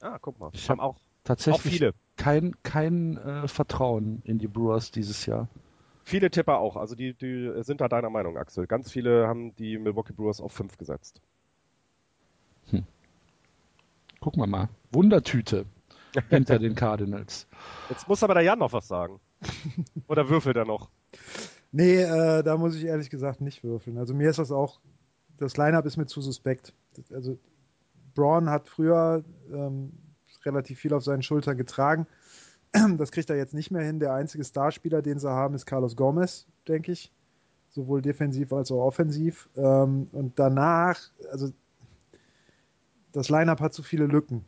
Ah, guck mal. Ich habe auch, tatsächlich auch viele. kein, kein äh, Vertrauen in die Brewers dieses Jahr. Viele Tipper auch. Also die, die sind da deiner Meinung, Axel. Ganz viele haben die Milwaukee Brewers auf 5 gesetzt. Hm. Gucken wir mal. Wundertüte hinter den Cardinals. Jetzt muss aber der Jan noch was sagen. Oder würfelt er noch? Nee, äh, da muss ich ehrlich gesagt nicht würfeln. Also mir ist das auch, das Line-Up ist mir zu suspekt. Also Braun hat früher ähm, relativ viel auf seinen Schultern getragen. Das kriegt er jetzt nicht mehr hin. Der einzige Starspieler, den sie haben, ist Carlos Gomez, denke ich. Sowohl defensiv als auch offensiv. Ähm, und danach, also das Line-Up hat zu viele Lücken.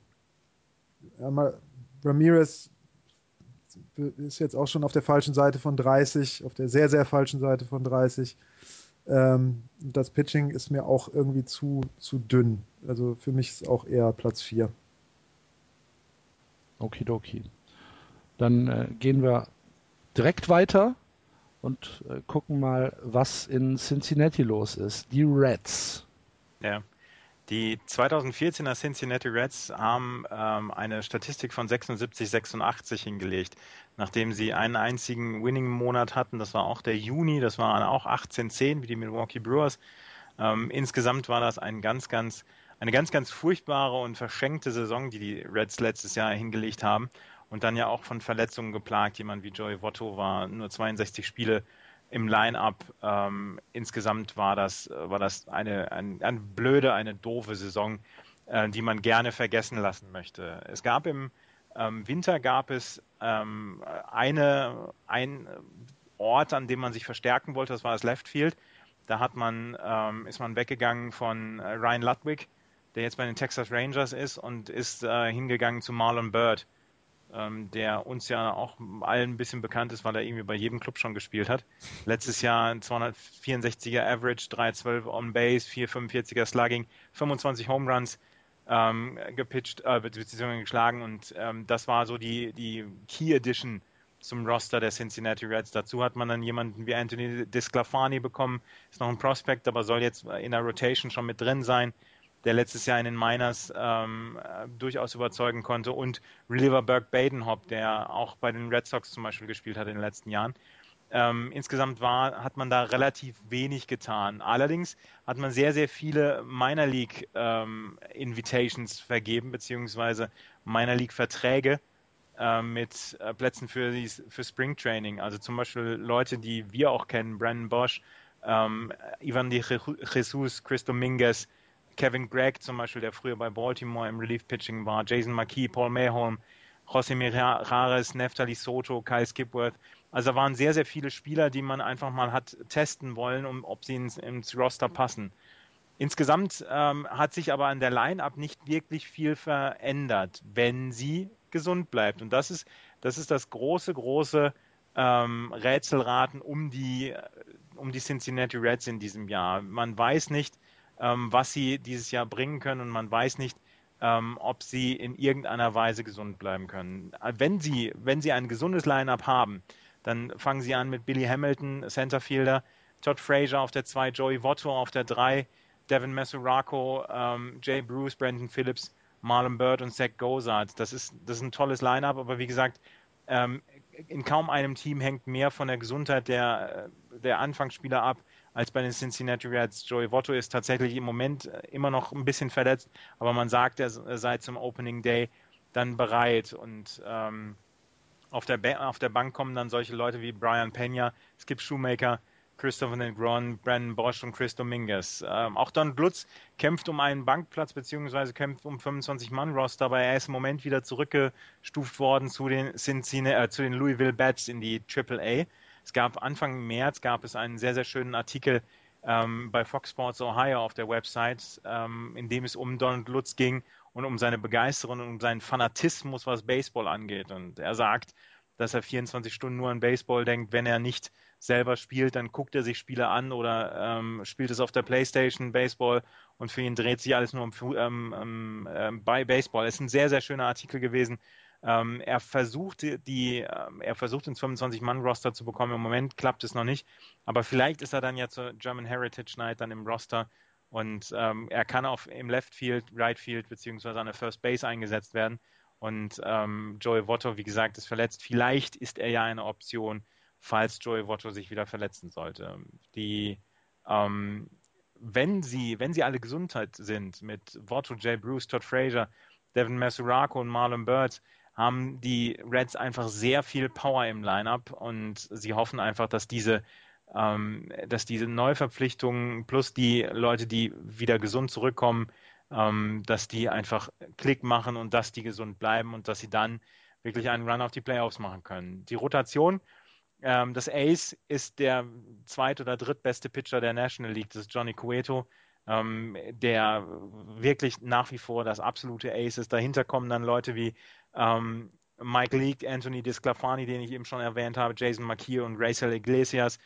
Ramirez ist jetzt auch schon auf der falschen Seite von 30, auf der sehr, sehr falschen Seite von 30. Ähm, das Pitching ist mir auch irgendwie zu, zu dünn. Also für mich ist auch eher Platz 4. Okidoki. Dann äh, gehen wir direkt weiter und äh, gucken mal, was in Cincinnati los ist. Die Reds. Ja. Die 2014er Cincinnati Reds haben ähm, eine Statistik von 76, 86 hingelegt, nachdem sie einen einzigen Winning-Monat hatten. Das war auch der Juni, das waren auch 18-10 wie die Milwaukee Brewers. Ähm, insgesamt war das ein ganz, ganz, eine ganz, ganz furchtbare und verschenkte Saison, die die Reds letztes Jahr hingelegt haben und dann ja auch von Verletzungen geplagt. Jemand wie Joey Votto war nur 62 Spiele im Line-up. Ähm, insgesamt war das, war das eine, ein, eine blöde, eine doofe Saison, äh, die man gerne vergessen lassen möchte. Es gab im ähm, Winter gab es ähm, eine, ein Ort, an dem man sich verstärken wollte, das war das Left Field. Da hat man, ähm, ist man weggegangen von äh, Ryan Ludwig, der jetzt bei den Texas Rangers ist, und ist äh, hingegangen zu Marlon Bird der uns ja auch allen ein bisschen bekannt ist, weil er irgendwie bei jedem Club schon gespielt hat. Letztes Jahr ein 264er Average, 312 on Base, 445er Slugging, 25 Home Runs ähm, gepitcht, äh, beziehungsweise geschlagen und ähm, das war so die, die Key Edition zum Roster der Cincinnati Reds. Dazu hat man dann jemanden wie Anthony Disclafani bekommen, ist noch ein Prospect, aber soll jetzt in der Rotation schon mit drin sein der letztes Jahr in den Miners ähm, durchaus überzeugen konnte, und Reliever Burke Badenhop, der auch bei den Red Sox zum Beispiel gespielt hat in den letzten Jahren. Ähm, insgesamt war, hat man da relativ wenig getan. Allerdings hat man sehr, sehr viele Minor League ähm, Invitations vergeben, beziehungsweise Minor League Verträge äh, mit äh, Plätzen für, die, für Spring Training. Also zum Beispiel Leute, die wir auch kennen, Brandon Bosch, ähm, Ivan de Jesus, Chris Dominguez, Kevin Gregg zum Beispiel, der früher bei Baltimore im Relief-Pitching war, Jason McKee, Paul Mayholm, José Mirares, Neftali Soto, Kyle Skipworth. Also da waren sehr, sehr viele Spieler, die man einfach mal hat testen wollen, um, ob sie ins, ins Roster passen. Insgesamt ähm, hat sich aber an der Line-Up nicht wirklich viel verändert, wenn sie gesund bleibt. Und das ist das, ist das große, große ähm, Rätselraten um die, um die Cincinnati Reds in diesem Jahr. Man weiß nicht, ähm, was sie dieses Jahr bringen können und man weiß nicht, ähm, ob sie in irgendeiner Weise gesund bleiben können. Wenn sie, wenn sie ein gesundes Line-up haben, dann fangen sie an mit Billy Hamilton, Centerfielder, Todd Frazier auf der 2, Joey Votto auf der 3, Devin Mesoraco, ähm, Jay Bruce, Brandon Phillips, Marlon Bird und Zach Gozart. Das ist, das ist ein tolles Line-up, aber wie gesagt, ähm, in kaum einem Team hängt mehr von der Gesundheit der, der Anfangsspieler ab als bei den Cincinnati Reds. Joey Votto ist tatsächlich im Moment äh, immer noch ein bisschen verletzt, aber man sagt, er sei zum Opening Day dann bereit und ähm, auf, der auf der Bank kommen dann solche Leute wie Brian Pena, Skip Shoemaker, Christopher Negron, Brandon Bosch und Chris Dominguez. Ähm, auch Don Glutz kämpft um einen Bankplatz beziehungsweise kämpft um 25-Mann-Roster, aber er ist im Moment wieder zurückgestuft worden zu den, Cincinnati, äh, zu den Louisville Bats in die AAA. Es gab Anfang März gab es einen sehr, sehr schönen Artikel ähm, bei Fox Sports Ohio auf der Website, ähm, in dem es um Donald Lutz ging und um seine Begeisterung und um seinen Fanatismus, was Baseball angeht. Und er sagt, dass er 24 Stunden nur an Baseball denkt. Wenn er nicht selber spielt, dann guckt er sich Spiele an oder ähm, spielt es auf der Playstation Baseball und für ihn dreht sich alles nur um, ähm, ähm, ähm, bei Baseball. Es ist ein sehr, sehr schöner Artikel gewesen, ähm, er versucht die, ähm, er versucht ins 25-Mann-Roster zu bekommen. Im Moment klappt es noch nicht, aber vielleicht ist er dann ja zur German Heritage Night dann im Roster und ähm, er kann auf im Left Field, Right Field beziehungsweise an der First Base eingesetzt werden. Und ähm, Joey Votto, wie gesagt, ist verletzt. Vielleicht ist er ja eine Option, falls Joey Votto sich wieder verletzen sollte. Die, ähm, wenn sie, wenn sie alle Gesundheit sind mit Votto, Jay Bruce, Todd Frazier, Devin Mesurako und Marlon Bird, haben die Reds einfach sehr viel Power im Lineup und sie hoffen einfach, dass diese ähm, dass diese Neuverpflichtungen plus die Leute, die wieder gesund zurückkommen, ähm, dass die einfach Klick machen und dass die gesund bleiben und dass sie dann wirklich einen Run auf die Playoffs machen können. Die Rotation, ähm, das Ace ist der zweit- oder drittbeste Pitcher der National League, das ist Johnny Cueto, ähm, der wirklich nach wie vor das absolute Ace ist. Dahinter kommen dann Leute wie ähm, Mike Leake, Anthony Disclafani, den ich eben schon erwähnt habe, Jason McKee und Racel Iglesias.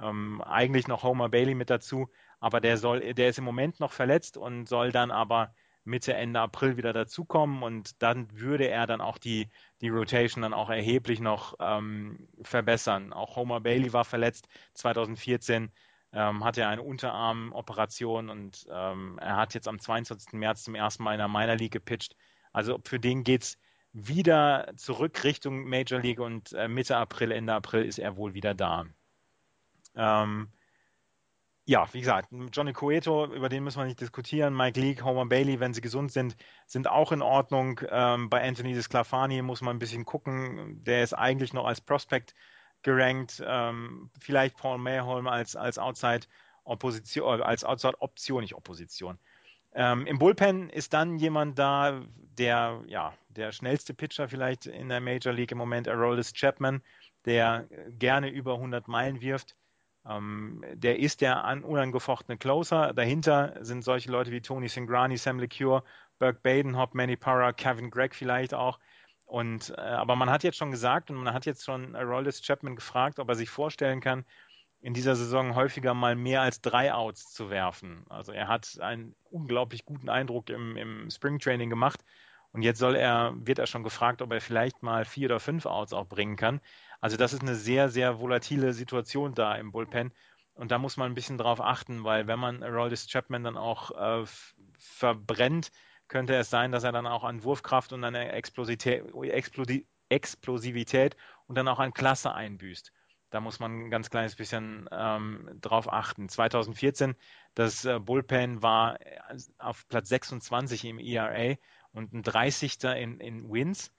Ähm, eigentlich noch Homer Bailey mit dazu, aber der soll, der ist im Moment noch verletzt und soll dann aber Mitte, Ende April wieder dazukommen und dann würde er dann auch die, die Rotation dann auch erheblich noch ähm, verbessern. Auch Homer Bailey war verletzt 2014, ähm, hatte eine Unterarmoperation und ähm, er hat jetzt am 22. März zum ersten Mal in der Minor League gepitcht. Also für den geht es wieder zurück Richtung Major League und äh, Mitte April, Ende April ist er wohl wieder da. Ähm, ja, wie gesagt, Johnny Cueto, über den müssen wir nicht diskutieren. Mike Leake, Homer Bailey, wenn sie gesund sind, sind auch in Ordnung. Ähm, bei Anthony Desclafani muss man ein bisschen gucken. Der ist eigentlich noch als Prospect gerankt. Ähm, vielleicht Paul Mayholm als, als Outside Opposition, äh, als Outside Option, nicht Opposition. Ähm, Im Bullpen ist dann jemand da, der, ja, der schnellste Pitcher vielleicht in der Major League im Moment, Aroldis Chapman, der gerne über 100 Meilen wirft. Ähm, der ist der unangefochtene Closer. Dahinter sind solche Leute wie Tony Singrani, Sam LeCure, Burke Badenhop, Manny Parra, Kevin Gregg vielleicht auch. Und, äh, aber man hat jetzt schon gesagt und man hat jetzt schon Aroldis Chapman gefragt, ob er sich vorstellen kann, in dieser Saison häufiger mal mehr als drei Outs zu werfen. Also er hat einen unglaublich guten Eindruck im, im Springtraining gemacht. Und jetzt soll er, wird er schon gefragt, ob er vielleicht mal vier oder fünf Outs auch bringen kann. Also das ist eine sehr, sehr volatile Situation da im Bullpen. Und da muss man ein bisschen drauf achten, weil wenn man Aroldis Chapman dann auch äh, verbrennt, könnte es sein, dass er dann auch an Wurfkraft und an Explosivität, und dann auch an Klasse einbüßt. Da muss man ein ganz kleines bisschen ähm, drauf achten. 2014, das äh, Bullpen war äh, auf Platz 26 im ERA und ein 30. in, in Wins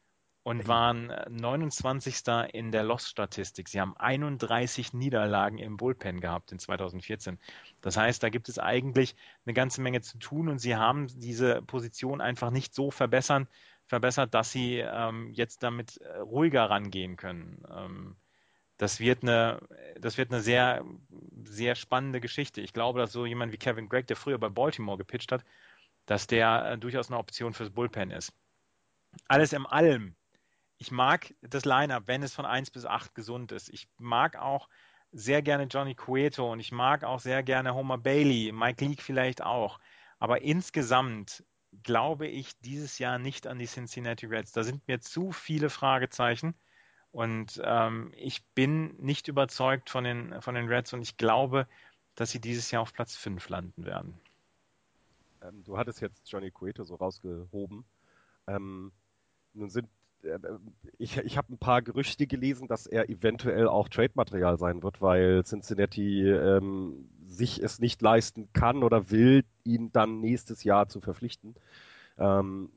und waren 29. Äh, in der Loss-Statistik. Sie haben 31 Niederlagen im Bullpen gehabt in 2014. Das heißt, da gibt es eigentlich eine ganze Menge zu tun und sie haben diese Position einfach nicht so verbessern, verbessert, dass sie ähm, jetzt damit äh, ruhiger rangehen können. Ähm, das wird eine, das wird eine sehr, sehr spannende Geschichte. Ich glaube, dass so jemand wie Kevin Gregg, der früher bei Baltimore gepitcht hat, dass der äh, durchaus eine Option fürs Bullpen ist. Alles im Allem ich mag das Lineup, wenn es von 1 bis 8 gesund ist. Ich mag auch sehr gerne Johnny Cueto und ich mag auch sehr gerne Homer Bailey, Mike Leake vielleicht auch. Aber insgesamt glaube ich dieses Jahr nicht an die Cincinnati Reds. Da sind mir zu viele Fragezeichen und ähm, ich bin nicht überzeugt von den, von den Reds und ich glaube, dass sie dieses Jahr auf Platz 5 landen werden. Ähm, du hattest jetzt Johnny Cueto so rausgehoben. Ähm, nun sind äh, ich, ich habe ein paar Gerüchte gelesen, dass er eventuell auch Trade-Material sein wird, weil Cincinnati ähm, sich es nicht leisten kann oder will, ihn dann nächstes Jahr zu verpflichten. Ähm,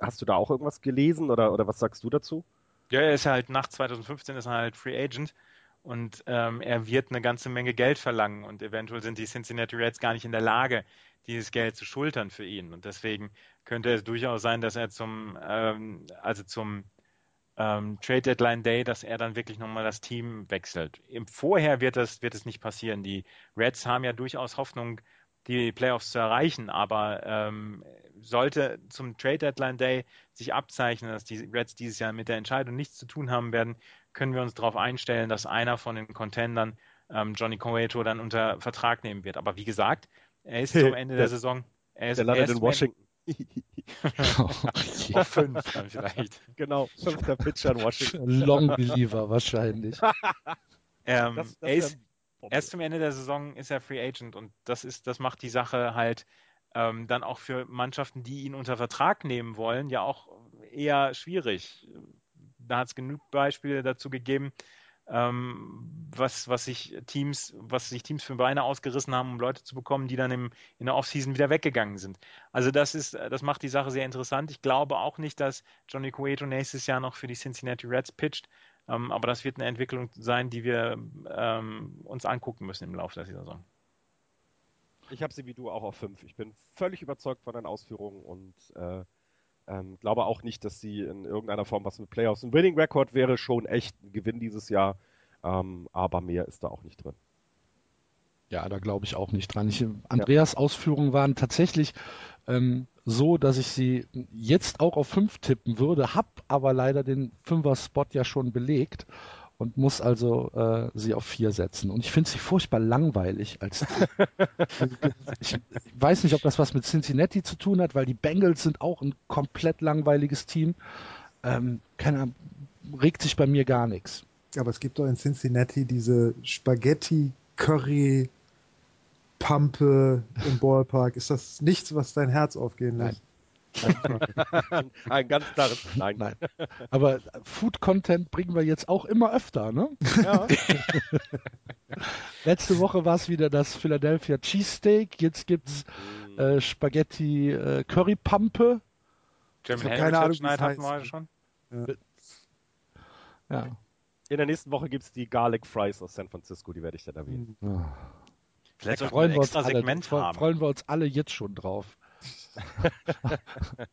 hast du da auch irgendwas gelesen oder, oder was sagst du dazu? Ja, er ist halt nach 2015 ist er halt Free Agent und ähm, er wird eine ganze Menge Geld verlangen und eventuell sind die Cincinnati Reds gar nicht in der Lage, dieses Geld zu schultern für ihn. Und deswegen könnte es durchaus sein, dass er zum, ähm, also zum ähm, Trade Deadline Day, dass er dann wirklich nochmal das Team wechselt. Im Vorher wird es, wird es nicht passieren. Die Reds haben ja durchaus Hoffnung, die Playoffs zu erreichen, aber ähm, sollte zum Trade Deadline Day sich abzeichnen, dass die Reds dieses Jahr mit der Entscheidung nichts zu tun haben werden, können wir uns darauf einstellen, dass einer von den Contendern ähm, Johnny Cueto dann unter Vertrag nehmen wird. Aber wie gesagt, er ist zum Ende der Saison. Er ist, der landet in Washington oh, fünf dann vielleicht. Genau, fünfter Pitcher in Washington. Long Believer wahrscheinlich. ähm, das, das er, ist, erst zum Ende der Saison ist er Free Agent und das ist, das macht die Sache halt ähm, dann auch für Mannschaften, die ihn unter Vertrag nehmen wollen, ja auch eher schwierig. Da hat es genug Beispiele dazu gegeben, ähm, was, was sich Teams, was sich Teams für Beine ausgerissen haben, um Leute zu bekommen, die dann im, in der Offseason wieder weggegangen sind. Also das ist, das macht die Sache sehr interessant. Ich glaube auch nicht, dass Johnny Cueto nächstes Jahr noch für die Cincinnati Reds pitcht. Ähm, aber das wird eine Entwicklung sein, die wir ähm, uns angucken müssen im Laufe der Saison. Ich habe sie wie du auch auf fünf. Ich bin völlig überzeugt von deinen Ausführungen und äh, ähm, glaube auch nicht, dass sie in irgendeiner Form was mit Playoffs. Ein Winning Record wäre schon echt ein Gewinn dieses Jahr, ähm, aber mehr ist da auch nicht drin. Ja, da glaube ich auch nicht dran. Ich, Andreas ja. Ausführungen waren tatsächlich ähm, so, dass ich sie jetzt auch auf 5 tippen würde, habe aber leider den 5er-Spot ja schon belegt. Und muss also äh, sie auf vier setzen. Und ich finde sie furchtbar langweilig als ich, ich weiß nicht, ob das was mit Cincinnati zu tun hat, weil die Bengals sind auch ein komplett langweiliges Team. Ähm, keine, regt sich bei mir gar nichts. Aber es gibt doch in Cincinnati diese Spaghetti Curry Pampe im Ballpark. Ist das nichts, was dein Herz aufgehen lässt? Ein ganz klares Nein. Nein. Aber Food Content bringen wir jetzt auch immer öfter, ne? Ja. Letzte Woche war es wieder das Philadelphia Cheesesteak. Jetzt gibt's mm. äh, Spaghetti äh, Currypampe. German keine Ahnung, hatten wir schon. Ja. ja. In der nächsten Woche gibt es die Garlic Fries aus San Francisco, die werde ich dann erwähnen. Oh. Vielleicht freuen wir, uns alle, Segment haben. freuen wir uns alle jetzt schon drauf.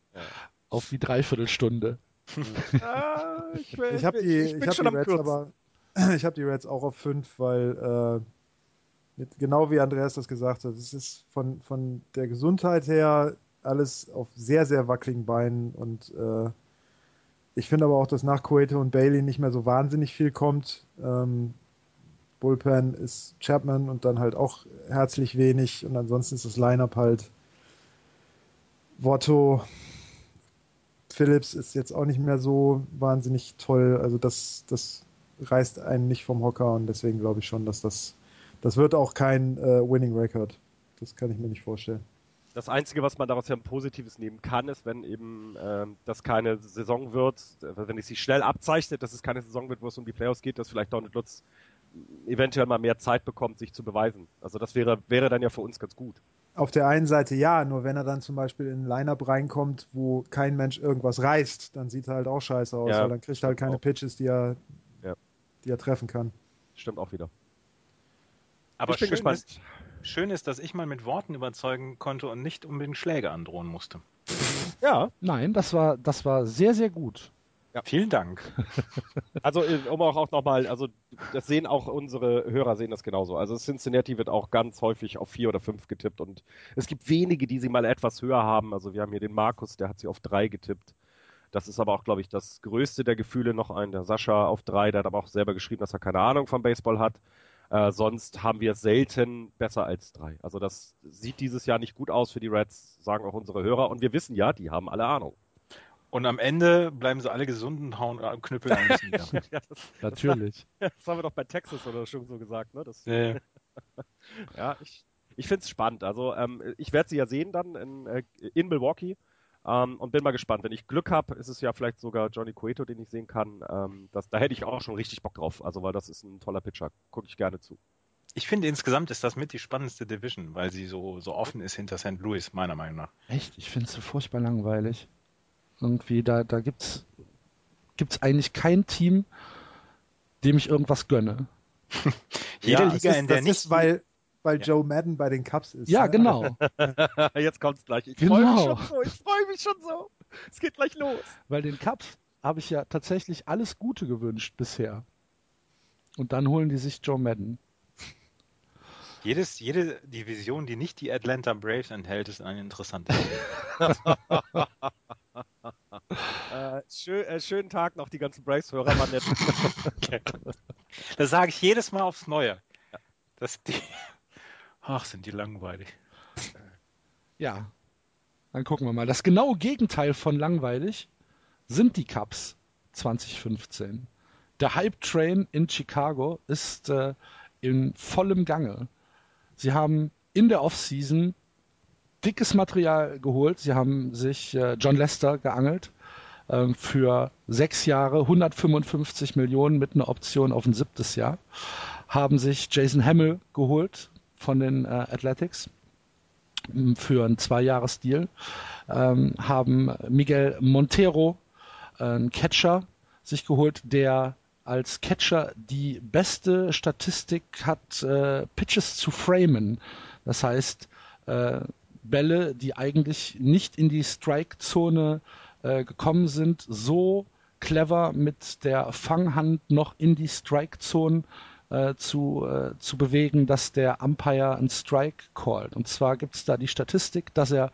Auf die Dreiviertelstunde. ah, ich, ich habe die, ich, ich hab die Reds aber ich habe die Reds auch auf 5, weil äh, genau wie Andreas das gesagt hat, es ist von, von der Gesundheit her alles auf sehr, sehr wackeligen Beinen und äh, ich finde aber auch, dass nach Coeto und Bailey nicht mehr so wahnsinnig viel kommt. Ähm, Bullpen ist Chapman und dann halt auch herzlich wenig und ansonsten ist das Lineup halt Votto, Phillips ist jetzt auch nicht mehr so wahnsinnig toll. Also das, das reißt einen nicht vom Hocker und deswegen glaube ich schon, dass das, das wird auch kein äh, Winning Record. Das kann ich mir nicht vorstellen. Das Einzige, was man daraus ja ein Positives nehmen kann, ist, wenn eben äh, das keine Saison wird, wenn es sich schnell abzeichnet, dass es keine Saison wird, wo es um die Playoffs geht, dass vielleicht Donald Lutz eventuell mal mehr Zeit bekommt, sich zu beweisen. Also das wäre, wäre dann ja für uns ganz gut. Auf der einen Seite ja, nur wenn er dann zum Beispiel in ein Line-Up reinkommt, wo kein Mensch irgendwas reißt, dann sieht er halt auch scheiße aus, ja, weil dann kriegt er halt keine auch. Pitches, die er, ja. die er treffen kann. Stimmt auch wieder. Aber schön ist, schön ist, dass ich mal mit Worten überzeugen konnte und nicht unbedingt Schläge androhen musste. Ja. Nein, das war, das war sehr, sehr gut. Ja. Vielen Dank. Also äh, um auch, auch nochmal, also das sehen auch unsere Hörer sehen das genauso. Also Cincinnati wird auch ganz häufig auf vier oder fünf getippt und es gibt wenige, die sie mal etwas höher haben. Also wir haben hier den Markus, der hat sie auf drei getippt. Das ist aber auch, glaube ich, das größte der Gefühle noch ein. Der Sascha auf drei, der hat aber auch selber geschrieben, dass er keine Ahnung vom Baseball hat. Äh, sonst haben wir selten besser als drei. Also das sieht dieses Jahr nicht gut aus für die Reds, sagen auch unsere Hörer. Und wir wissen ja, die haben alle Ahnung. Und am Ende bleiben sie alle gesund und hauen Knüppel an nieder. ja, das, Natürlich. Das, das, haben wir doch bei Texas oder schon so gesagt, ne? Das, ja, ja, ich, ich finde es spannend. Also ähm, ich werde sie ja sehen dann in, äh, in Milwaukee ähm, und bin mal gespannt. Wenn ich Glück habe, ist es ja vielleicht sogar Johnny Cueto, den ich sehen kann. Ähm, das, da hätte ich auch schon richtig Bock drauf. Also weil das ist ein toller Pitcher. Gucke ich gerne zu. Ich finde insgesamt ist das mit die spannendste Division, weil sie so, so offen ist hinter St. Louis, meiner Meinung nach. Echt? Ich finde es so furchtbar langweilig. Irgendwie, da, da gibt's, gibt's eigentlich kein Team, dem ich irgendwas gönne. Jede ja, Liga, ist, in der nicht. Ist, weil, weil ja. Joe Madden bei den Cubs ist. Ja, ne? genau. Jetzt kommt's gleich. Ich genau. freue mich schon so. Ich freue mich schon so. Es geht gleich los. Weil den Cubs habe ich ja tatsächlich alles Gute gewünscht bisher. Und dann holen die sich Joe Madden. Jedes, jede Division, die nicht die Atlanta Braves enthält, ist eine interessante. äh, schön, äh, schönen Tag noch, die ganzen Braves-Hörer waren nett. okay. Das sage ich jedes Mal aufs Neue. Dass die. Ach, sind die langweilig. Ja. Dann gucken wir mal. Das genaue Gegenteil von langweilig sind die Cups 2015. Der Hype Train in Chicago ist äh, in vollem Gange. Sie haben in der Offseason dickes Material geholt. Sie haben sich äh, John Lester geangelt für sechs Jahre, 155 Millionen mit einer Option auf ein siebtes Jahr. Haben sich Jason Hamill geholt von den äh, Athletics ähm, für einen Zwei-Jahres-Deal. Ähm, haben Miguel Montero, äh, einen Catcher, sich geholt, der als Catcher die beste Statistik hat, äh, Pitches zu framen. Das heißt, äh, Bälle, die eigentlich nicht in die Strike-Zone äh, gekommen sind, so clever mit der Fanghand noch in die Strike-Zone äh, zu, äh, zu bewegen, dass der Umpire einen Strike callt. Und zwar gibt es da die Statistik, dass er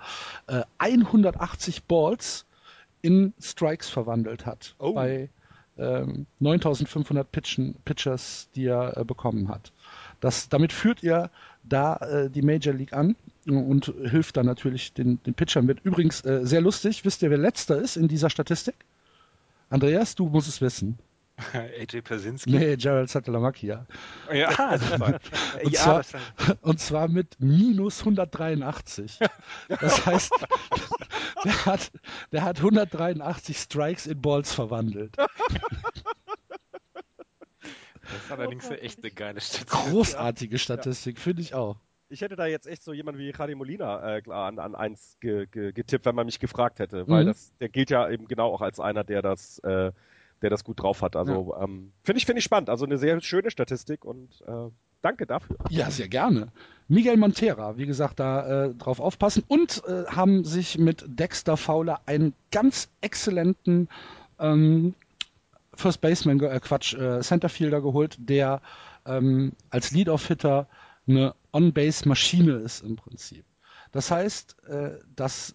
180 äh, Balls in Strikes verwandelt hat. Oh. Bei ähm, 9500 Pitchen, Pitchers, die er äh, bekommen hat. Das, damit führt er da die Major League an und hilft dann natürlich den, den Pitchern mit. Übrigens, äh, sehr lustig, wisst ihr, wer letzter ist in dieser Statistik? Andreas, du musst es wissen. AJ Persinski? Nee, Gerald Satelamacchia. Ja, super. Und, ja, zwar, und zwar mit minus 183. Das heißt, der hat, der hat 183 Strikes in Balls verwandelt. Das ist allerdings echt eine geile Statistik. Großartige Statistik, finde ich auch. Ich hätte da jetzt echt so jemand wie Javi Molina äh, an, an eins ge, ge, getippt, wenn man mich gefragt hätte, weil Mhm. das, der gilt ja eben genau auch als einer, der das, äh, der das gut drauf hat. Also ähm, finde ich, finde ich spannend. Also eine sehr schöne Statistik und äh, danke dafür. Ja, sehr gerne. Miguel Montera, wie gesagt, da äh, drauf aufpassen und äh, haben sich mit Dexter Fowler einen ganz exzellenten ähm, First Baseman, äh, Quatsch, Centerfielder geholt, der ähm, als Lead-Off-Hitter eine On-Base-Maschine ist im Prinzip. Das heißt, äh, dass,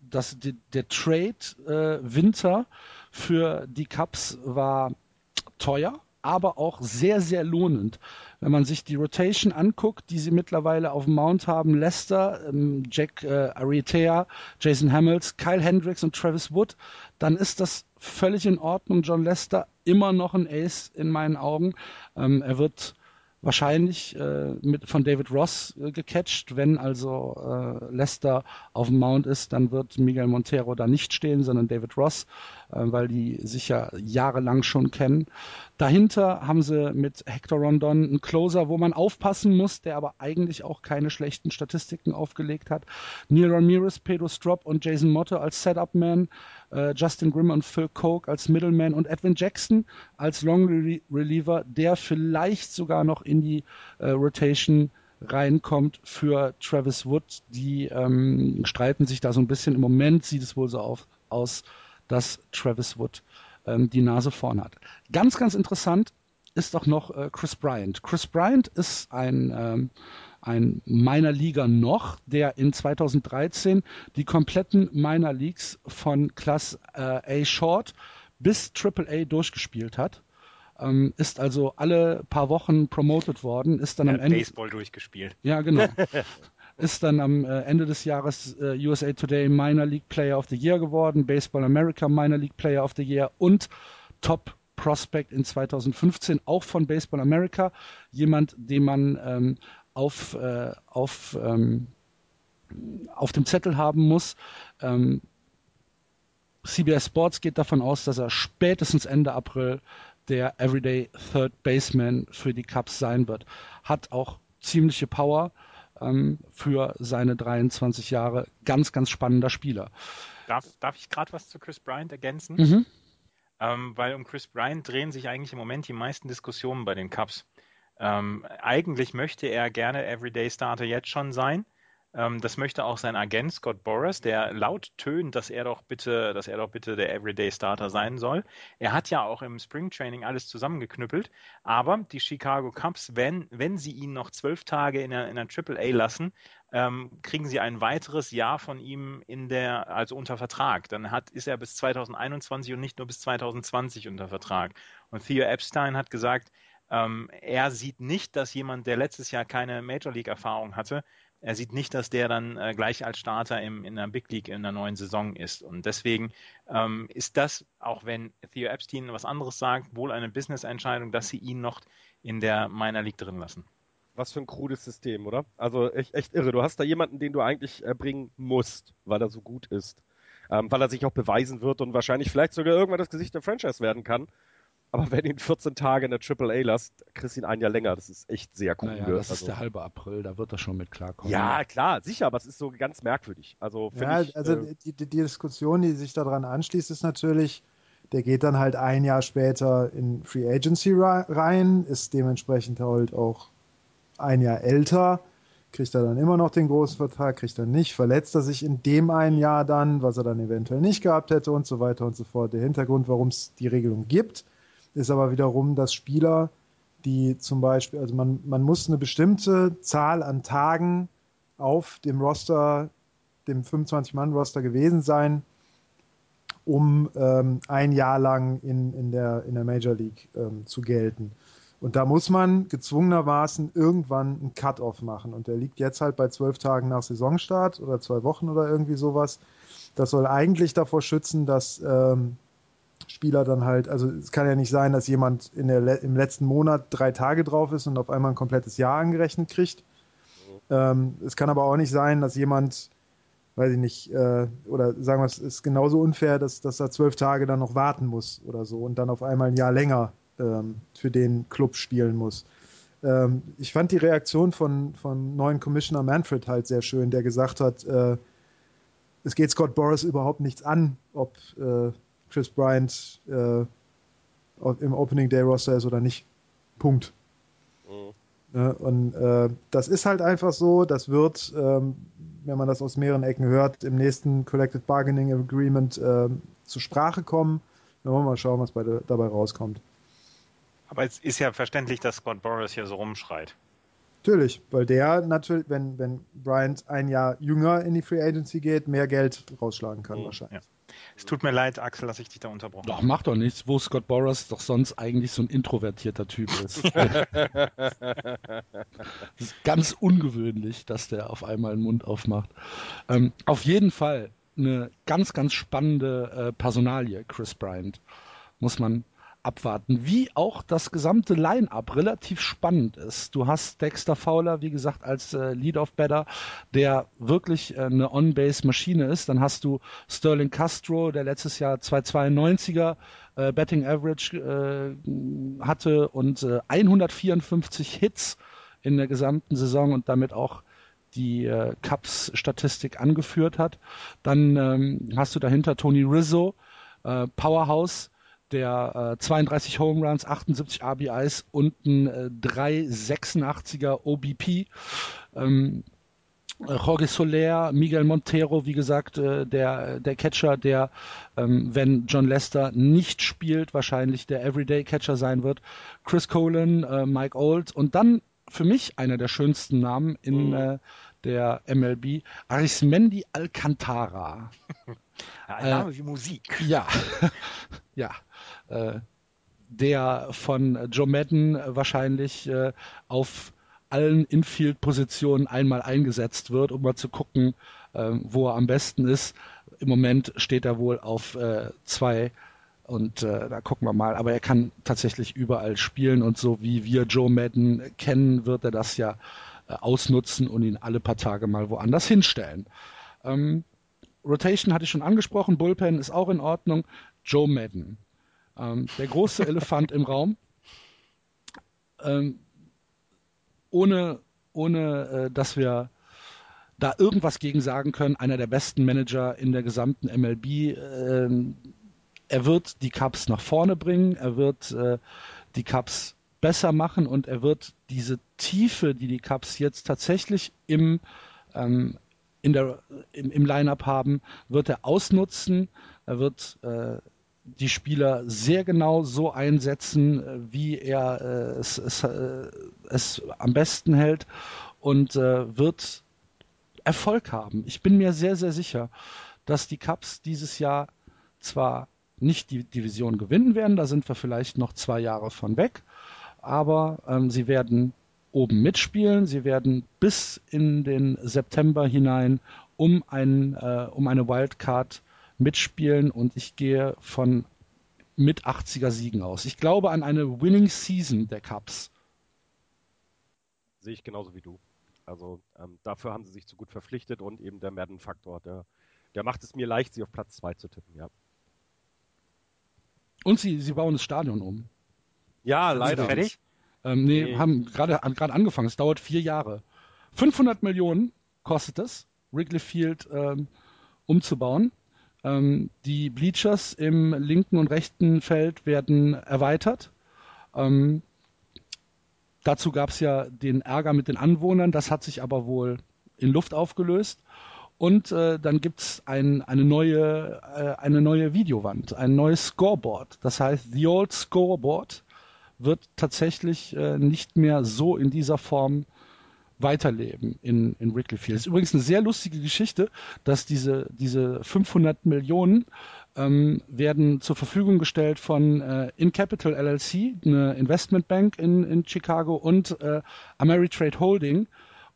dass der Trade äh, Winter für die Cubs war teuer, aber auch sehr, sehr lohnend. Wenn man sich die Rotation anguckt, die sie mittlerweile auf dem Mount haben, Lester, ähm, Jack äh, Arrieta, Jason Hamels, Kyle Hendricks und Travis Wood, dann ist das völlig in Ordnung. John Lester immer noch ein Ace in meinen Augen. Ähm, er wird wahrscheinlich äh, mit, von David Ross äh, gecatcht. Wenn also äh, Lester auf dem Mount ist, dann wird Miguel Montero da nicht stehen, sondern David Ross, weil die sich ja jahrelang schon kennen. Dahinter haben sie mit Hector Rondon einen Closer, wo man aufpassen muss, der aber eigentlich auch keine schlechten Statistiken aufgelegt hat. Neil Ramirez, Pedro Strop und Jason Motto als Setup-Man, äh, Justin Grimm und Phil Koch als Middleman und Edwin Jackson als Long Re Reliever, der vielleicht sogar noch in die äh, Rotation reinkommt für Travis Wood. Die ähm, streiten sich da so ein bisschen. Im Moment sieht es wohl so auf, aus, dass Travis Wood ähm, die Nase vorn hat. Ganz, ganz interessant ist doch noch äh, Chris Bryant. Chris Bryant ist ein, ähm, ein Minor Leaguer noch, der in 2013 die kompletten Minor Leagues von Class äh, A Short bis Triple A durchgespielt hat. Ähm, ist also alle paar Wochen promoted worden, ist dann Er am Ende. Baseball durchgespielt. Ja, genau. ist dann am äh, Ende des Jahres äh, USA Today Minor League Player of the Year geworden, Baseball America Minor League Player of the Year und Top Prospect in 2015, auch von Baseball America. Jemand, den man ähm, auf, äh, auf, ähm, auf dem Zettel haben muss. Ähm, CBS Sports geht davon aus, dass er spätestens Ende April der Everyday Third Baseman für die Cubs sein wird. Hat auch ziemliche Power ähm, für seine 23 Jahre. Ganz, ganz spannender Spieler. Darf, darf ich gerade was zu Chris Bryant ergänzen? Mhm. Ähm, weil um Chris Bryant drehen sich eigentlich im Moment die meisten Diskussionen bei den Cubs. Ähm, eigentlich möchte er gerne Everyday Starter jetzt schon sein. Ähm, das möchte auch sein Agent Scott Boras, der laut tönt, dass er doch bitte, dass er doch bitte der Everyday Starter sein soll. Er hat ja auch im Spring Training alles zusammengeknüppelt, aber die Chicago Cubs, wenn, wenn sie ihn noch zwölf Tage in der, in der Triple A lassen, ähm, kriegen sie ein weiteres Jahr von ihm in der, also unter Vertrag. Dann hat, ist er bis 2021 und nicht nur bis 2020 unter Vertrag. Und Theo Epstein hat gesagt, ähm, er sieht nicht, dass jemand, der letztes Jahr keine Major League Erfahrung hatte, er sieht nicht, dass der dann äh, gleich als Starter im, in der Big League in der neuen Saison ist. Und deswegen ähm, ist das, auch wenn Theo Epstein was anderes sagt, wohl eine Business-Entscheidung, dass sie ihn noch in der Minor League drin lassen. Was für ein krudes System, oder? Also echt, echt irre. Du hast da jemanden, den du eigentlich äh, bringen musst, weil er so gut ist. Ähm, weil er sich auch beweisen wird und wahrscheinlich vielleicht sogar irgendwann das Gesicht der Franchise werden kann. Aber wenn ihn 14 Tage in der Triple A lässt, kriegst du ihn ein Jahr länger. Das ist echt sehr cool. Naja, das ist der halbe April, da wird er schon mit klarkommen. Ja, klar, sicher, aber es ist so ganz merkwürdig. Also, Ja, ich, also äh, die, die Diskussion, die sich daran anschließt, ist natürlich, der geht dann halt ein Jahr später in Free Agency rein, ist dementsprechend halt auch ein Jahr älter, kriegt er dann immer noch den großen Vertrag, kriegt er nicht, verletzt er sich in dem einen Jahr dann, was er dann eventuell nicht gehabt hätte und so weiter und so fort. Der Hintergrund, warum es die Regelung gibt, ist aber wiederum, dass Spieler, die zum Beispiel, also man, man muss eine bestimmte Zahl an Tagen auf dem Roster, dem 25-Mann-Roster gewesen sein, um ähm, ein Jahr lang in, in, der, in der Major League ähm, zu gelten. Und da muss man gezwungenermaßen irgendwann einen Cut-off machen. Und der liegt jetzt halt bei zwölf Tagen nach Saisonstart oder zwei Wochen oder irgendwie sowas. Das soll eigentlich davor schützen, dass ähm, Spieler dann halt, also es kann ja nicht sein, dass jemand in der, im letzten Monat drei Tage drauf ist und auf einmal ein komplettes Jahr angerechnet kriegt. Ähm, es kann aber auch nicht sein, dass jemand weiß ich nicht, äh, oder sagen wir es ist genauso unfair, dass, dass er zwölf Tage dann noch warten muss oder so und dann auf einmal ein Jahr länger ähm, für den Club spielen muss. Ähm, ich fand die Reaktion von, von neuen Commissioner Manfred halt sehr schön, der gesagt hat, äh, es geht Scott Boris überhaupt nichts an, ob äh, Chris Bryant äh, im Opening Day Roster ist oder nicht. Punkt. Mhm. Ne? Und äh, das ist halt einfach so, das wird, ähm, wenn man das aus mehreren Ecken hört, im nächsten Collective Bargaining Agreement äh, zur Sprache kommen. Dann wollen wir mal schauen, was bei, dabei rauskommt. Aber es ist ja verständlich, dass Scott Boris hier so rumschreit. Natürlich, weil der natürlich, wenn, wenn Bryant ein Jahr jünger in die Free Agency geht, mehr Geld rausschlagen kann, oh, wahrscheinlich. Ja. Es tut mir leid, Axel, dass ich dich da unterbrochen habe. Doch, macht doch nichts, wo Scott Boras doch sonst eigentlich so ein introvertierter Typ ist. das ist ganz ungewöhnlich, dass der auf einmal den Mund aufmacht. Ähm, auf jeden Fall eine ganz, ganz spannende äh, Personalie, Chris Bryant. Muss man abwarten. Wie auch das gesamte Line-up relativ spannend ist. Du hast Dexter Fowler, wie gesagt, als äh, Lead-Off-Batter, der wirklich äh, eine On-Base-Maschine ist. Dann hast du Sterling Castro, der letztes Jahr 292er äh, Betting Average äh, hatte und 154 äh, Hits in der gesamten Saison und damit auch die äh, Cups-Statistik angeführt hat. Dann ähm, hast du dahinter Tony Rizzo, äh, Powerhouse, der äh, 32 Home Runs, 78 RBIs und ein äh, 386er OBP. Ähm, Jorge Soler, Miguel Montero, wie gesagt, äh, der, der Catcher, der, ähm, wenn John Lester nicht spielt, wahrscheinlich der Everyday Catcher sein wird. Chris Colin, äh, Mike Old und dann für mich einer der schönsten Namen in mhm. äh, der MLB, Arismendi Alcantara. Ja, ein Name äh, wie Musik. Ja, ja. Äh, der von Joe Madden wahrscheinlich äh, auf allen Infield-Positionen einmal eingesetzt wird, um mal zu gucken, äh, wo er am besten ist. Im Moment steht er wohl auf zwei und äh, da gucken wir mal. Aber er kann tatsächlich überall spielen und so wie wir Joe Madden kennen, wird er das ja äh, ausnutzen und ihn alle paar Tage mal woanders hinstellen. Ähm, Rotation hatte ich schon angesprochen, Bullpen ist auch in Ordnung. Joe Madden. Ähm, der große Elefant im Raum. Ähm, ohne, ohne äh, dass wir da irgendwas gegen sagen können, einer der besten Manager in der gesamten MLB. Ähm, er wird die Cups nach vorne bringen, er wird äh, die Cups besser machen und er wird diese Tiefe, die die Cups jetzt tatsächlich im, ähm, in der, im, im Line-up haben, wird er ausnutzen. Er wird äh, die Spieler sehr genau so einsetzen, äh, wie er äh, es, es, äh, es, am besten hält und äh, wird Erfolg haben. Ich bin mir sehr, sehr sicher, dass die Cups dieses Jahr zwar nicht die Division gewinnen werden, da sind wir vielleicht noch zwei Jahre von weg, aber ähm, sie werden oben mitspielen, sie werden bis in den September hinein um, ein, äh, um eine Wildcard mitspielen und ich gehe von mit 80er Siegen aus. Ich glaube an eine Winning Season der Cups. Sehe ich genauso wie du. Also ähm, dafür haben sie sich zu gut verpflichtet und eben der Madden-Faktor, der, der macht es mir leicht, sie auf Platz 2 zu tippen, ja. Und sie, sie bauen das Stadion um. Ja, leider. Fertig? Ähm, nee, nee, haben gerade gerade angefangen. Es dauert vier Jahre. 500 Millionen kostet es, Wrigley Field ähm, umzubauen. Ähm, die Bleachers im linken und rechten Feld werden erweitert. Ähm, dazu gab es ja den Ärger mit den Anwohnern, das hat sich aber wohl in Luft aufgelöst. Und äh, dann gibt es ein, eine, neue, äh, eine neue Videowand, ein neues Scoreboard. Das heißt, The Old Scoreboard wird tatsächlich äh, nicht mehr so in dieser Form weiterleben in, in Wrigley Field. Das ist übrigens eine sehr lustige Geschichte, dass diese, diese 500 Millionen ähm, werden zur Verfügung gestellt von äh, InCapital LLC, eine Investmentbank in, in Chicago und äh, Ameritrade Holding.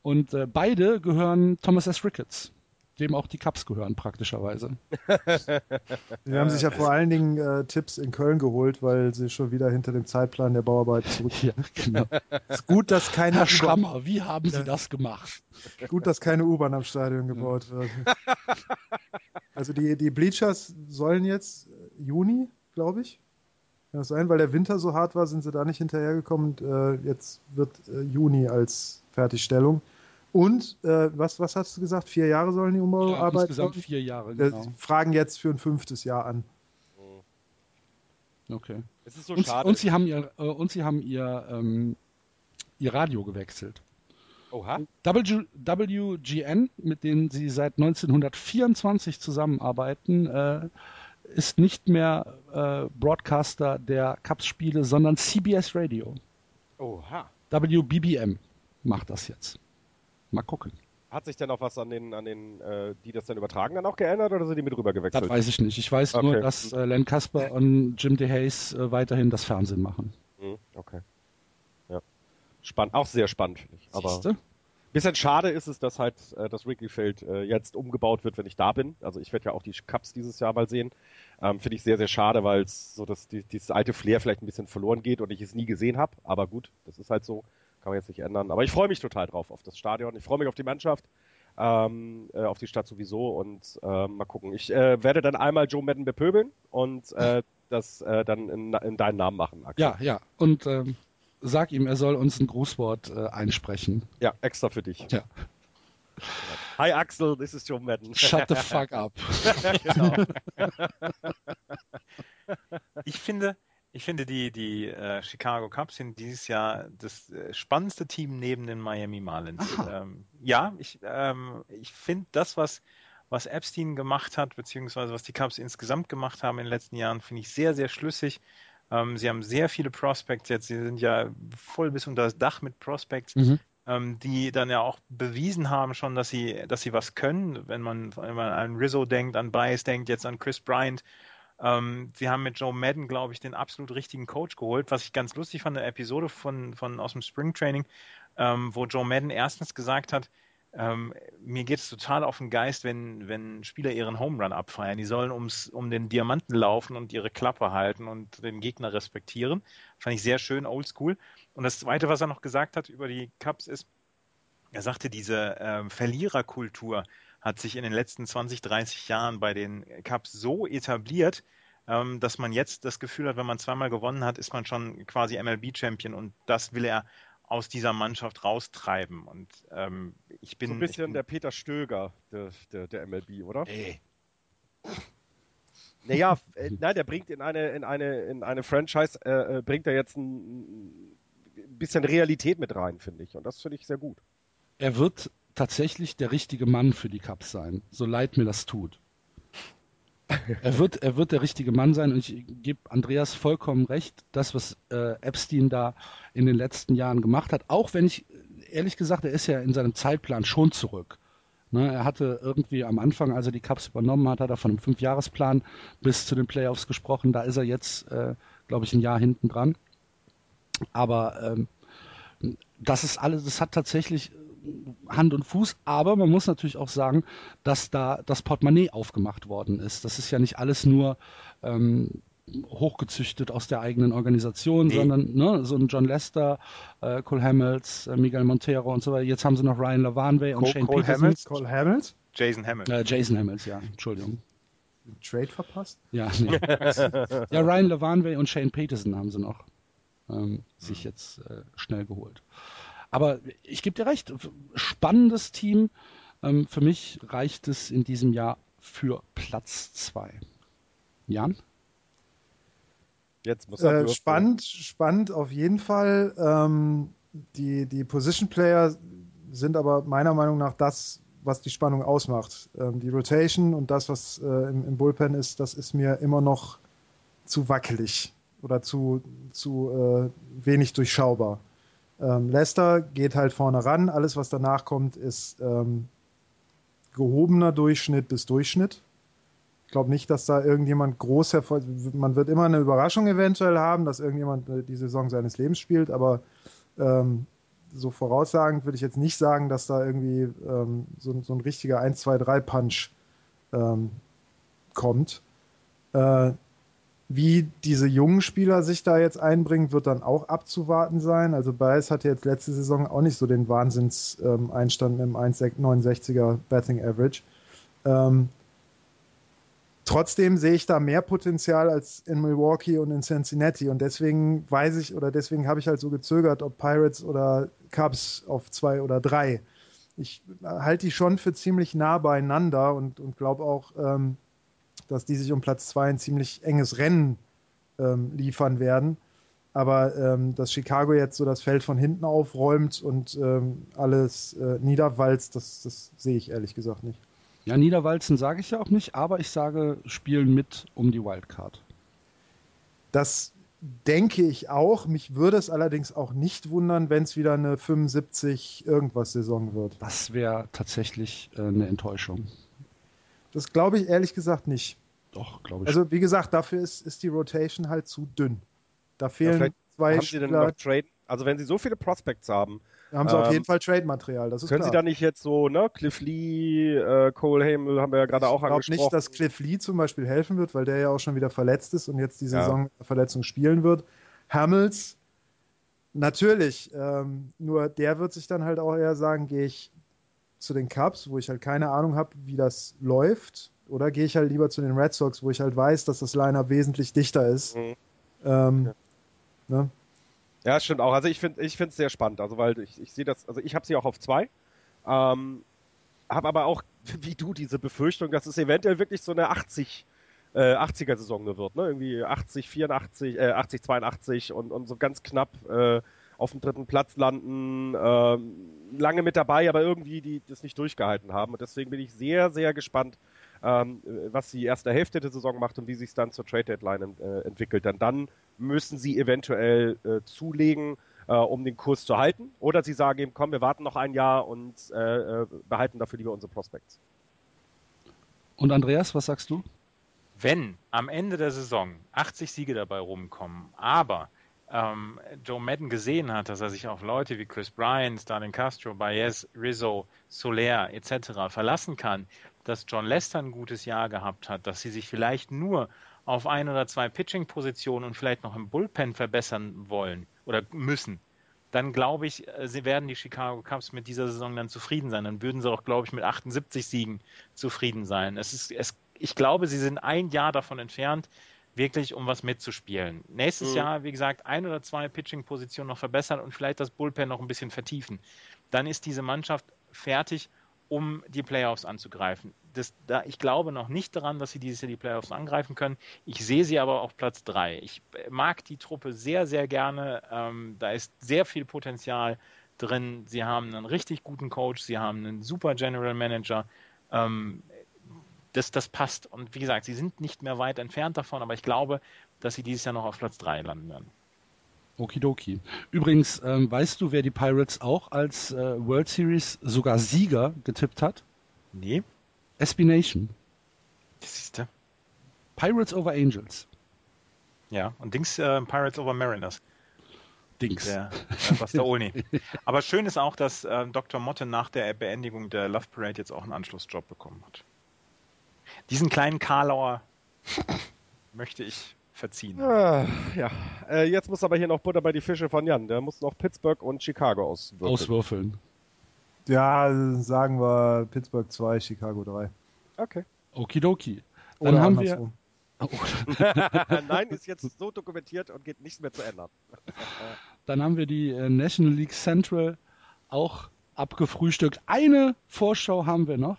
Und äh, beide gehören Thomas S. Ricketts dem auch die Cups gehören, praktischerweise. Die haben sich ja vor allen Dingen äh, Tipps in Köln geholt, weil sie schon wieder hinter dem Zeitplan der Bauarbeit zurück. Ja, genau. ist gut, dass keine Herr Schrammer, wie haben Sie das gemacht? Gut, dass keine U-Bahn am Stadion gebaut ja. wird. Also die, die Bleachers sollen jetzt äh, Juni, glaube ich. Kann das sein, weil der Winter so hart war, sind sie da nicht hinterhergekommen. Und, äh, jetzt wird äh, Juni als Fertigstellung. Und äh, was, was hast du gesagt? Vier Jahre sollen die Umbauarbeiten? Ja, insgesamt vier Jahre, genau. Äh, fragen jetzt für ein fünftes Jahr an. Okay. Es ist so und, schade. Und sie haben ihr, äh, und sie haben ihr, ähm, ihr Radio gewechselt. Oha. W, WGN, mit denen sie seit 1924 zusammenarbeiten, äh, ist nicht mehr äh, Broadcaster der Cups-Spiele, sondern CBS Radio. Oha. WBBM macht das jetzt. Mal gucken. Hat sich denn auch was an den, an den, äh, die das dann übertragen, dann auch geändert oder sind die mit rüber gewechselt? Das weiß ich nicht. Ich weiß okay. nur, dass äh, Len Kasper und Jim DeHace äh, weiterhin das Fernsehen machen. Mhm, okay. Ja. Spannend, auch sehr spannend, finde ich. Aber Siehste? bisschen schade ist es, dass halt äh, das Wrigley Field äh, jetzt umgebaut wird, wenn ich da bin. Also ich werde ja auch die Cups dieses Jahr mal sehen. Ähm, finde ich sehr, sehr schade, weil es so, dass die, dieses alte Flair vielleicht ein bisschen verloren geht und ich es nie gesehen habe. Aber gut, das ist halt so. Kann man jetzt nicht ändern. Aber ich freue mich total drauf auf das Stadion. Ich freue mich auf die Mannschaft. Ähm, äh, auf die Stadt sowieso und äh, mal gucken. Ich äh, werde dann einmal Joe Madden bepöbeln und äh, das äh, dann in, in, deinen Namen machen. Axel. Ja, ja. Und ähm, sag ihm, er soll uns ein Grußwort äh, einsprechen. Ja, extra für dich. Ja. Hi Axel, this is Joe Madden. Shut the fuck up. genau. ich finde, ich finde, die, die äh, Chicago Cubs sind dieses Jahr das äh, spannendste Team neben den Miami Marlins. Ähm, ja, ich, ähm, ich finde das, was, was Epstein gemacht hat, beziehungsweise was die Cubs insgesamt gemacht haben in den letzten Jahren, finde ich sehr, sehr schlüssig. Ähm, sie haben sehr viele Prospects jetzt. Sie sind ja voll bis unter das Dach mit Prospects. Mhm. Ähm, die dann ja auch bewiesen haben schon, dass sie, dass sie was können. Wenn man, wenn man an Rizzo denkt, an Bias denkt, jetzt an Chris Bryant, ähm, sie haben mit Joe Madden, glaube ich, den absolut richtigen Coach geholt, was ich ganz lustig fand, eine Episode von, von aus dem Spring Training, ähm, wo Joe Madden erstens gesagt hat, ähm, mir geht es total auf den Geist, wenn, wenn Spieler ihren Home Run abfeiern. Die sollen ums, um den Diamanten laufen und ihre Klappe halten und den Gegner respektieren. Fand ich sehr schön, oldschool. Und das Zweite, was er noch gesagt hat über die Cups ist, er sagte, diese ähm, Verliererkultur, hat sich in den letzten 20, 30 Jahren bei den Cups so etabliert, ähm, dass man jetzt das Gefühl hat, wenn man zweimal gewonnen hat, ist man schon quasi MLB-Champion und das will er aus dieser Mannschaft raustreiben. Und ähm, ich bin. So ein bisschen bin, der Peter Stöger der, der, der MLB, oder? Ey. Naja, äh, nein, der bringt in eine, in eine, in eine Franchise, äh, äh bringt er jetzt ein, ein bisschen Realität mit rein, finde ich. Und das finde ich sehr gut. Er wird tatsächlich der richtige Mann für die Cups sein, so leid mir das tut. er, wird, er wird der richtige Mann sein und ich gebe Andreas vollkommen recht, das, was äh, Epstein da in den letzten Jahren gemacht hat, auch wenn ich, ehrlich gesagt, er ist ja in seinem Zeitplan schon zurück. Ne, er hatte irgendwie am Anfang, als er die Cups übernommen hat, hat er von einem Fünfjahresplan bis zu den Playoffs gesprochen. Da ist er jetzt, äh, glaube ich, ein Jahr hinten dran. Aber ähm, das ist alles, das hat tatsächlich Hand und Fuß, aber man muss natürlich auch sagen, dass da das Portemonnaie aufgemacht worden ist. Das ist ja nicht alles nur ähm, hochgezüchtet aus der eigenen Organisation, nee. sondern ne, so ein John Lester, äh, Cole Hamels, äh, Miguel Montero und so weiter. Jetzt haben sie noch Ryan Lavanway und Cole, Shane Cole Peterson. Hamels? Cole Hamels? Jason Hamels. Äh, Jason Hamels, ja, Entschuldigung. Trade verpasst? Ja, nee. ja, Ryan Lavanway und Shane Peterson haben sie noch ähm, sich jetzt äh, schnell geholt. Aber ich gebe dir recht, spannendes Team. Ähm, für mich reicht es in diesem Jahr für Platz 2. Jan? Jetzt muss er äh, spannend, spannend auf jeden Fall. Ähm, die, die Position Player sind aber meiner Meinung nach das, was die Spannung ausmacht. Ähm, die Rotation und das, was äh, im, im, Bullpen ist, das ist mir immer noch zu wackelig oder zu, zu äh, wenig durchschaubar. Ähm, Leicester geht halt vorne ran. Alles, was danach kommt, ist ähm, gehobener Durchschnitt bis Durchschnitt. Ich glaube nicht, dass da irgendjemand groß hervor. Man wird immer eine Überraschung eventuell haben, dass irgendjemand äh, die Saison seines Lebens spielt, aber ähm, so voraussagend würde ich jetzt nicht sagen, dass da irgendwie ähm, so, so, ein richtiger 1, 2, 3 Punch ähm, kommt. Äh, wie diese jungen Spieler sich da jetzt einbringen, wird dann auch abzuwarten sein. Also Bias hatte jetzt letzte Saison auch nicht so den Wahnsinns-Einstand ähm, im 1,69er Betting Average. Ähm, trotzdem sehe ich da mehr Potenzial als in Milwaukee und in Cincinnati und deswegen weiß ich oder deswegen habe ich halt so gezögert, ob Pirates oder Cubs auf zwei oder drei. Ich halte die schon für ziemlich nah beieinander und, und glaube auch, ähm, dass die sich um Platz zwei ein ziemlich enges Rennen ähm, liefern werden. Aber ähm, dass Chicago jetzt so das Feld von hinten aufräumt und ähm, alles äh, niederwalzt, das, das sehe ich ehrlich gesagt nicht. Ja, Niederwalzen sage ich ja auch nicht, aber ich sage, spielen mit um die Wildcard. Das denke ich auch. Mich würde es allerdings auch nicht wundern, wenn es wieder eine 75 irgendwas Saison wird. Das wäre tatsächlich äh, eine Enttäuschung. Das glaube ich ehrlich gesagt nicht. Doch, glaube ich. Also wie gesagt, dafür ist, ist die Rotation halt zu dünn. Da fehlen ja, zwei haben Sie denn noch Trade? Also wenn Sie so viele Prospects haben, haben sie ähm, auf jeden Fall Trade-Material, das ist Können klar. Sie da nicht jetzt so, ne, Cliff Lee, äh, Cole Hamel haben wir ja gerade auch angesprochen. Ich glaube nicht, dass Cliff Lee zum Beispiel helfen wird, weil der ja auch schon wieder verletzt ist und jetzt die Saison ja. Verletzung spielen wird. Hamels, natürlich, ähm, nur der wird sich dann halt auch eher sagen, gehe ich zu den Cubs, wo ich halt keine Ahnung habe, wie das läuft, oder gehe ich halt lieber zu den Red Sox, wo ich halt weiß, dass das Line-Up wesentlich dichter ist. Mhm. Ähm, ja. ne? Ja, stimmt auch. Also ich finde ich finde es sehr spannend, also weil ich, ich sehe das, also ich habe sie auch auf zwei, ähm, habe aber auch wie du diese Befürchtung, dass es eventuell wirklich so eine 80 äh, 80er Saison wird, ne? Irgendwie 80 84 äh, 80 82 und und so ganz knapp äh, auf dem dritten Platz landen, äh, lange mit dabei, aber irgendwie die das nicht durchgehalten haben und deswegen bin ich sehr sehr gespannt, ähm, was die erste Hälfte der Saison macht und wie sich es dann zur Trade Deadline äh, entwickelt. Denn dann müssen sie eventuell äh, zulegen, äh, um den Kurs zu halten. Oder sie sagen eben, komm, wir warten noch ein Jahr und äh, äh, behalten dafür lieber unsere Prospects. Und Andreas, was sagst du? Wenn am Ende der Saison 80 Siege dabei rumkommen, aber ähm, Joe Madden gesehen hat, dass er sich auf Leute wie Chris Bryant, Stalin Castro, Baez, Rizzo, Soler etc. verlassen kann, dass John Lester ein gutes Jahr gehabt hat, dass sie sich vielleicht nur auf ein oder zwei Pitching-Positionen und vielleicht noch im Bullpen verbessern wollen oder müssen, dann glaube ich, äh, sie werden die Chicago Cubs mit dieser Saison dann zufrieden sein. Dann würden sie auch, glaube ich, mit 78 Siegen zufrieden sein. Es ist, es, ich glaube, sie sind ein Jahr davon entfernt, wirklich um was mitzuspielen. Nächstes mhm. Jahr, wie gesagt, ein oder zwei Pitching-Positionen noch verbessern und vielleicht das Bullpen noch ein bisschen vertiefen. Dann ist diese Mannschaft fertig um die Playoffs anzugreifen. Das, da, ich glaube noch nicht daran, dass sie dieses Jahr die Playoffs angreifen können. Ich sehe sie aber auf Platz 3. Ich mag die Truppe sehr, sehr gerne. Ähm, da ist sehr viel Potenzial drin. Sie haben einen richtig guten Coach, sie haben einen super General Manager. Ähm, das, das passt. Und wie gesagt, sie sind nicht mehr weit entfernt davon, aber ich glaube, dass sie dieses Jahr noch auf Platz 3 landen werden. Okidoki. Übrigens, ähm, weißt du, wer die Pirates auch als äh, World Series sogar Sieger getippt hat? Nee. SB Nation. Das siehst du. Pirates over Angels. Ja, und Dings äh, Pirates over Mariners. Dings. Der, äh, Bastaoni. Aber schön ist auch, dass äh, Dr. Motte nach der Beendigung der Love Parade jetzt auch einen Anschlussjob bekommen hat. Diesen kleinen Karlauer möchte ich verziehen. Ah, ja, äh, jetzt muss aber hier noch Butter bei die Fische von Jan. Der muss noch Pittsburgh und Chicago auswürfeln. Auswürfeln. Ja, sagen wir Pittsburgh 2, Chicago 3. Okay. Okidoki. Dann Oder haben wir. Oh. Nein, ist jetzt so dokumentiert und geht nichts mehr zu ändern. Dann haben wir die äh, National League Central auch abgefrühstückt. Eine Vorschau haben wir noch.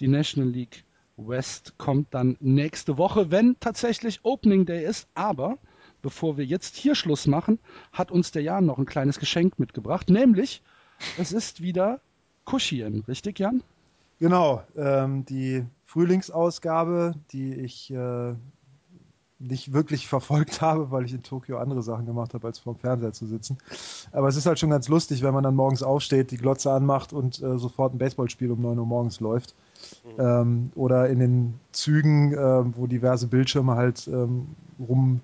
Die National League West kommt dann nächste Woche, wenn tatsächlich Opening Day ist. Aber bevor wir jetzt hier Schluss machen, hat uns der Jan noch ein kleines Geschenk mitgebracht. Nämlich, es ist wieder Kuschien, richtig, Jan? Genau, ähm, die Frühlingsausgabe, die ich äh, nicht wirklich verfolgt habe, weil ich in Tokio andere Sachen gemacht habe, als vor dem Fernseher zu sitzen. Aber es ist halt schon ganz lustig, wenn man dann morgens aufsteht, die Glotze anmacht und äh, sofort ein Baseballspiel um 9 Uhr morgens läuft. Mhm. Ähm, oder in den Zügen, äh, wo diverse Bildschirme halt ähm, rum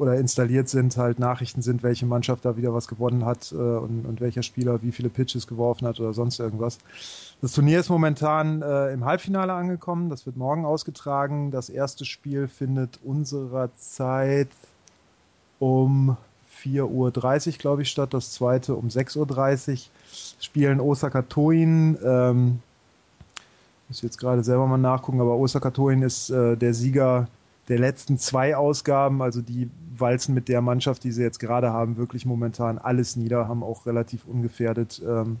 oder installiert sind, halt Nachrichten sind, welche Mannschaft da wieder was gewonnen hat äh, und, und, welcher Spieler wie viele Pitches geworfen hat oder sonst irgendwas. Das Turnier ist momentan äh, im Halbfinale angekommen. Das wird morgen ausgetragen. Das erste Spiel findet unserer Zeit um 4.30 Uhr, glaube ich, statt. Das zweite um 6.30 Uhr. Spielen Osaka Toin. Ähm, muss jetzt gerade selber mal nachgucken, aber Osaka Toin ist äh, der Sieger der letzten zwei Ausgaben, also die walzen mit der Mannschaft, die sie jetzt gerade haben, wirklich momentan alles nieder, haben auch relativ ungefährdet ähm,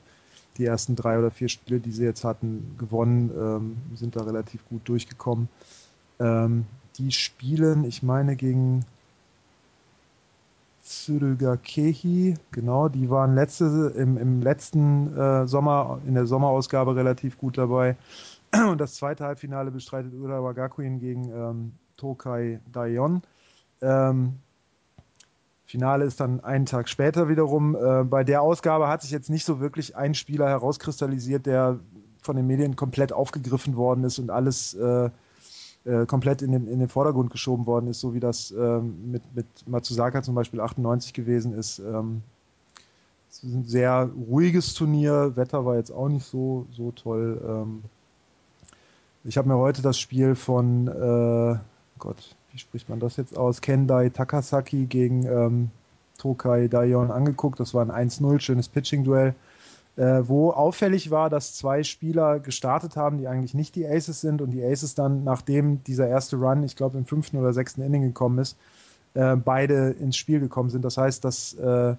die ersten drei oder vier Spiele, die sie jetzt hatten, gewonnen, ähm, sind da relativ gut durchgekommen. Ähm, die spielen, ich meine, gegen Tsurugakehi, genau, die waren letzte, im, im letzten äh, Sommer, in der Sommerausgabe relativ gut dabei. Und das zweite Halbfinale bestreitet Urawa Gakuin gegen ähm, Tokai Dayon. Ähm, Finale ist dann einen Tag später wiederum. Äh, bei der Ausgabe hat sich jetzt nicht so wirklich ein Spieler herauskristallisiert, der von den Medien komplett aufgegriffen worden ist und alles äh, äh, komplett in den, in den Vordergrund geschoben worden ist, so wie das ähm, mit, mit Matsuzaka zum Beispiel 98 gewesen ist. Ähm, es ist ein sehr ruhiges Turnier, Wetter war jetzt auch nicht so, so toll. Ähm, ich habe mir heute das Spiel von äh, Gott, wie spricht man das jetzt aus? Kendai Takasaki gegen ähm, Tokai Dayon angeguckt. Das war ein 1-0, schönes Pitching-Duell. Äh, wo auffällig war, dass zwei Spieler gestartet haben, die eigentlich nicht die Aces sind und die Aces dann, nachdem dieser erste Run, ich glaube im fünften oder sechsten Inning gekommen ist, äh, beide ins Spiel gekommen sind. Das heißt, dass äh,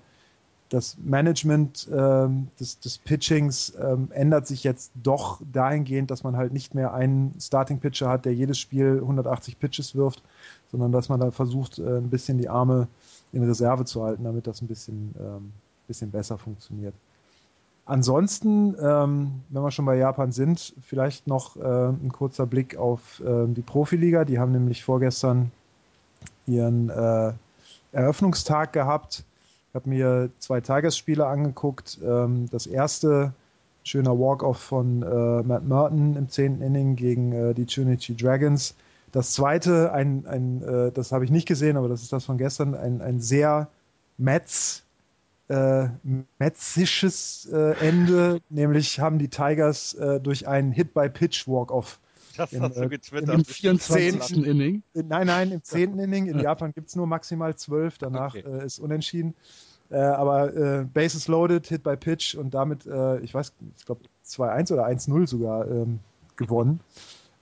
das Management ähm, des, des, Pitchings ähm, ändert sich jetzt doch dahingehend, dass man halt nicht mehr einen Starting-Pitcher hat, der jedes Spiel 180 Pitches wirft, sondern dass man da versucht, äh, ein bisschen die Arme in Reserve zu halten, damit das ein bisschen, ähm, bisschen besser funktioniert. Ansonsten, ähm, wenn wir schon bei Japan sind, vielleicht noch äh, ein kurzer Blick auf äh, die Profiliga. Die haben nämlich vorgestern ihren äh, Eröffnungstag gehabt ich habe mir zwei Tigers-Spiele angeguckt. Ähm, das erste, schöner Walk-Off von äh, Matt Merton im zehnten Inning gegen äh, die Chunichi Dragons. Das zweite, ein, ein äh, das habe ich nicht gesehen, aber das ist das von gestern, ein, ein sehr Metz, äh, metzisches äh, Ende, nämlich haben die Tigers äh, durch einen Hit-by-Pitch-Walk-Off das hast du getwittert. Im 24. Inning? Nein, nein, im 10. Inning. In Japan gibt es nur maximal 12, danach okay. äh, ist unentschieden. Äh, aber äh, Bases loaded, Hit by Pitch und damit, äh, ich weiß, ich glaube 2-1 oder 1-0 sogar ähm, gewonnen.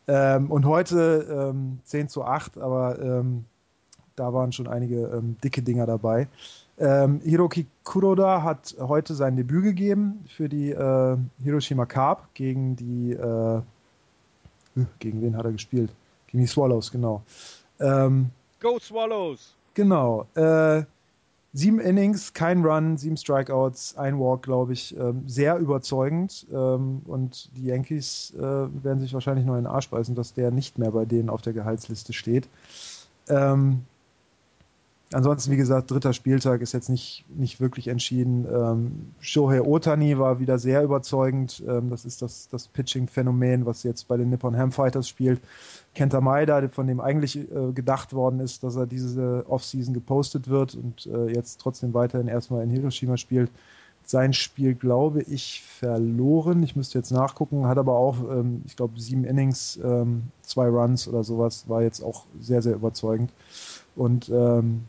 Ähm, und heute ähm, 10 zu 8, aber ähm, da waren schon einige ähm, dicke Dinger dabei. Ähm, Hiroki Kuroda hat heute sein Debüt gegeben für die äh, Hiroshima Carp gegen die äh, gegen wen hat er gespielt? Gegen die Swallows, genau. Ähm, Go Swallows! Genau. Äh, sieben Innings, kein Run, sieben Strikeouts, ein Walk, glaube ich. Ähm, sehr überzeugend. Ähm, und die Yankees äh, werden sich wahrscheinlich noch in den Arsch beißen, dass der nicht mehr bei denen auf der Gehaltsliste steht. Ähm, Ansonsten, wie gesagt, dritter Spieltag ist jetzt nicht, nicht wirklich entschieden. Ähm, Shohei Otani war wieder sehr überzeugend. Ähm, das ist das, das Pitching-Phänomen, was jetzt bei den Nippon Ham Fighters spielt. Kenta Maeda, von dem eigentlich äh, gedacht worden ist, dass er diese Offseason gepostet wird und äh, jetzt trotzdem weiterhin erstmal in Hiroshima spielt. Sein Spiel, glaube ich, verloren. Ich müsste jetzt nachgucken. Hat aber auch, ähm, ich glaube, sieben Innings, ähm, zwei Runs oder sowas. War jetzt auch sehr, sehr überzeugend. Und ähm,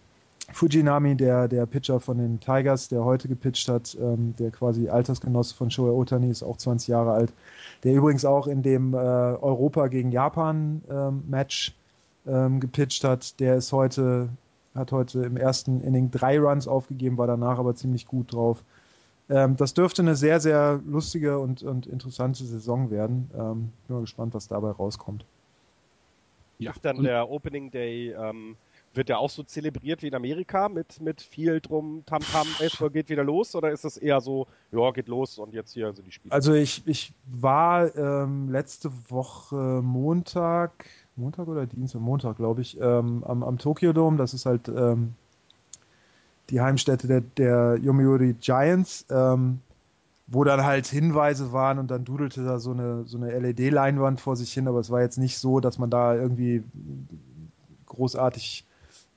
Fujinami, der, der Pitcher von den Tigers, der heute gepitcht hat, ähm, der quasi Altersgenosse von Shohei Otani, ist auch 20 Jahre alt, der übrigens auch in dem äh, Europa gegen Japan ähm, Match ähm, gepitcht hat, der ist heute, hat heute im ersten Inning drei Runs aufgegeben, war danach aber ziemlich gut drauf. Ähm, das dürfte eine sehr, sehr lustige und, und interessante Saison werden. Ähm, bin mal gespannt, was dabei rauskommt. Ja, dann der Opening Day ähm, wird der auch so zelebriert wie in Amerika mit, mit viel drum, Tamtam, -Tam, Baseball geht wieder los oder ist das eher so, ja, geht los und jetzt hier sind die Spiele? Also ich, ich war ähm, letzte Woche Montag, Montag oder Dienstag, Montag, glaube ich, ähm, am, am Tokyo Dome. Das ist halt ähm, die Heimstätte der, der Yomiuri Giants, ähm, wo dann halt Hinweise waren und dann dudelte da so eine, so eine LED-Leinwand vor sich hin, aber es war jetzt nicht so, dass man da irgendwie großartig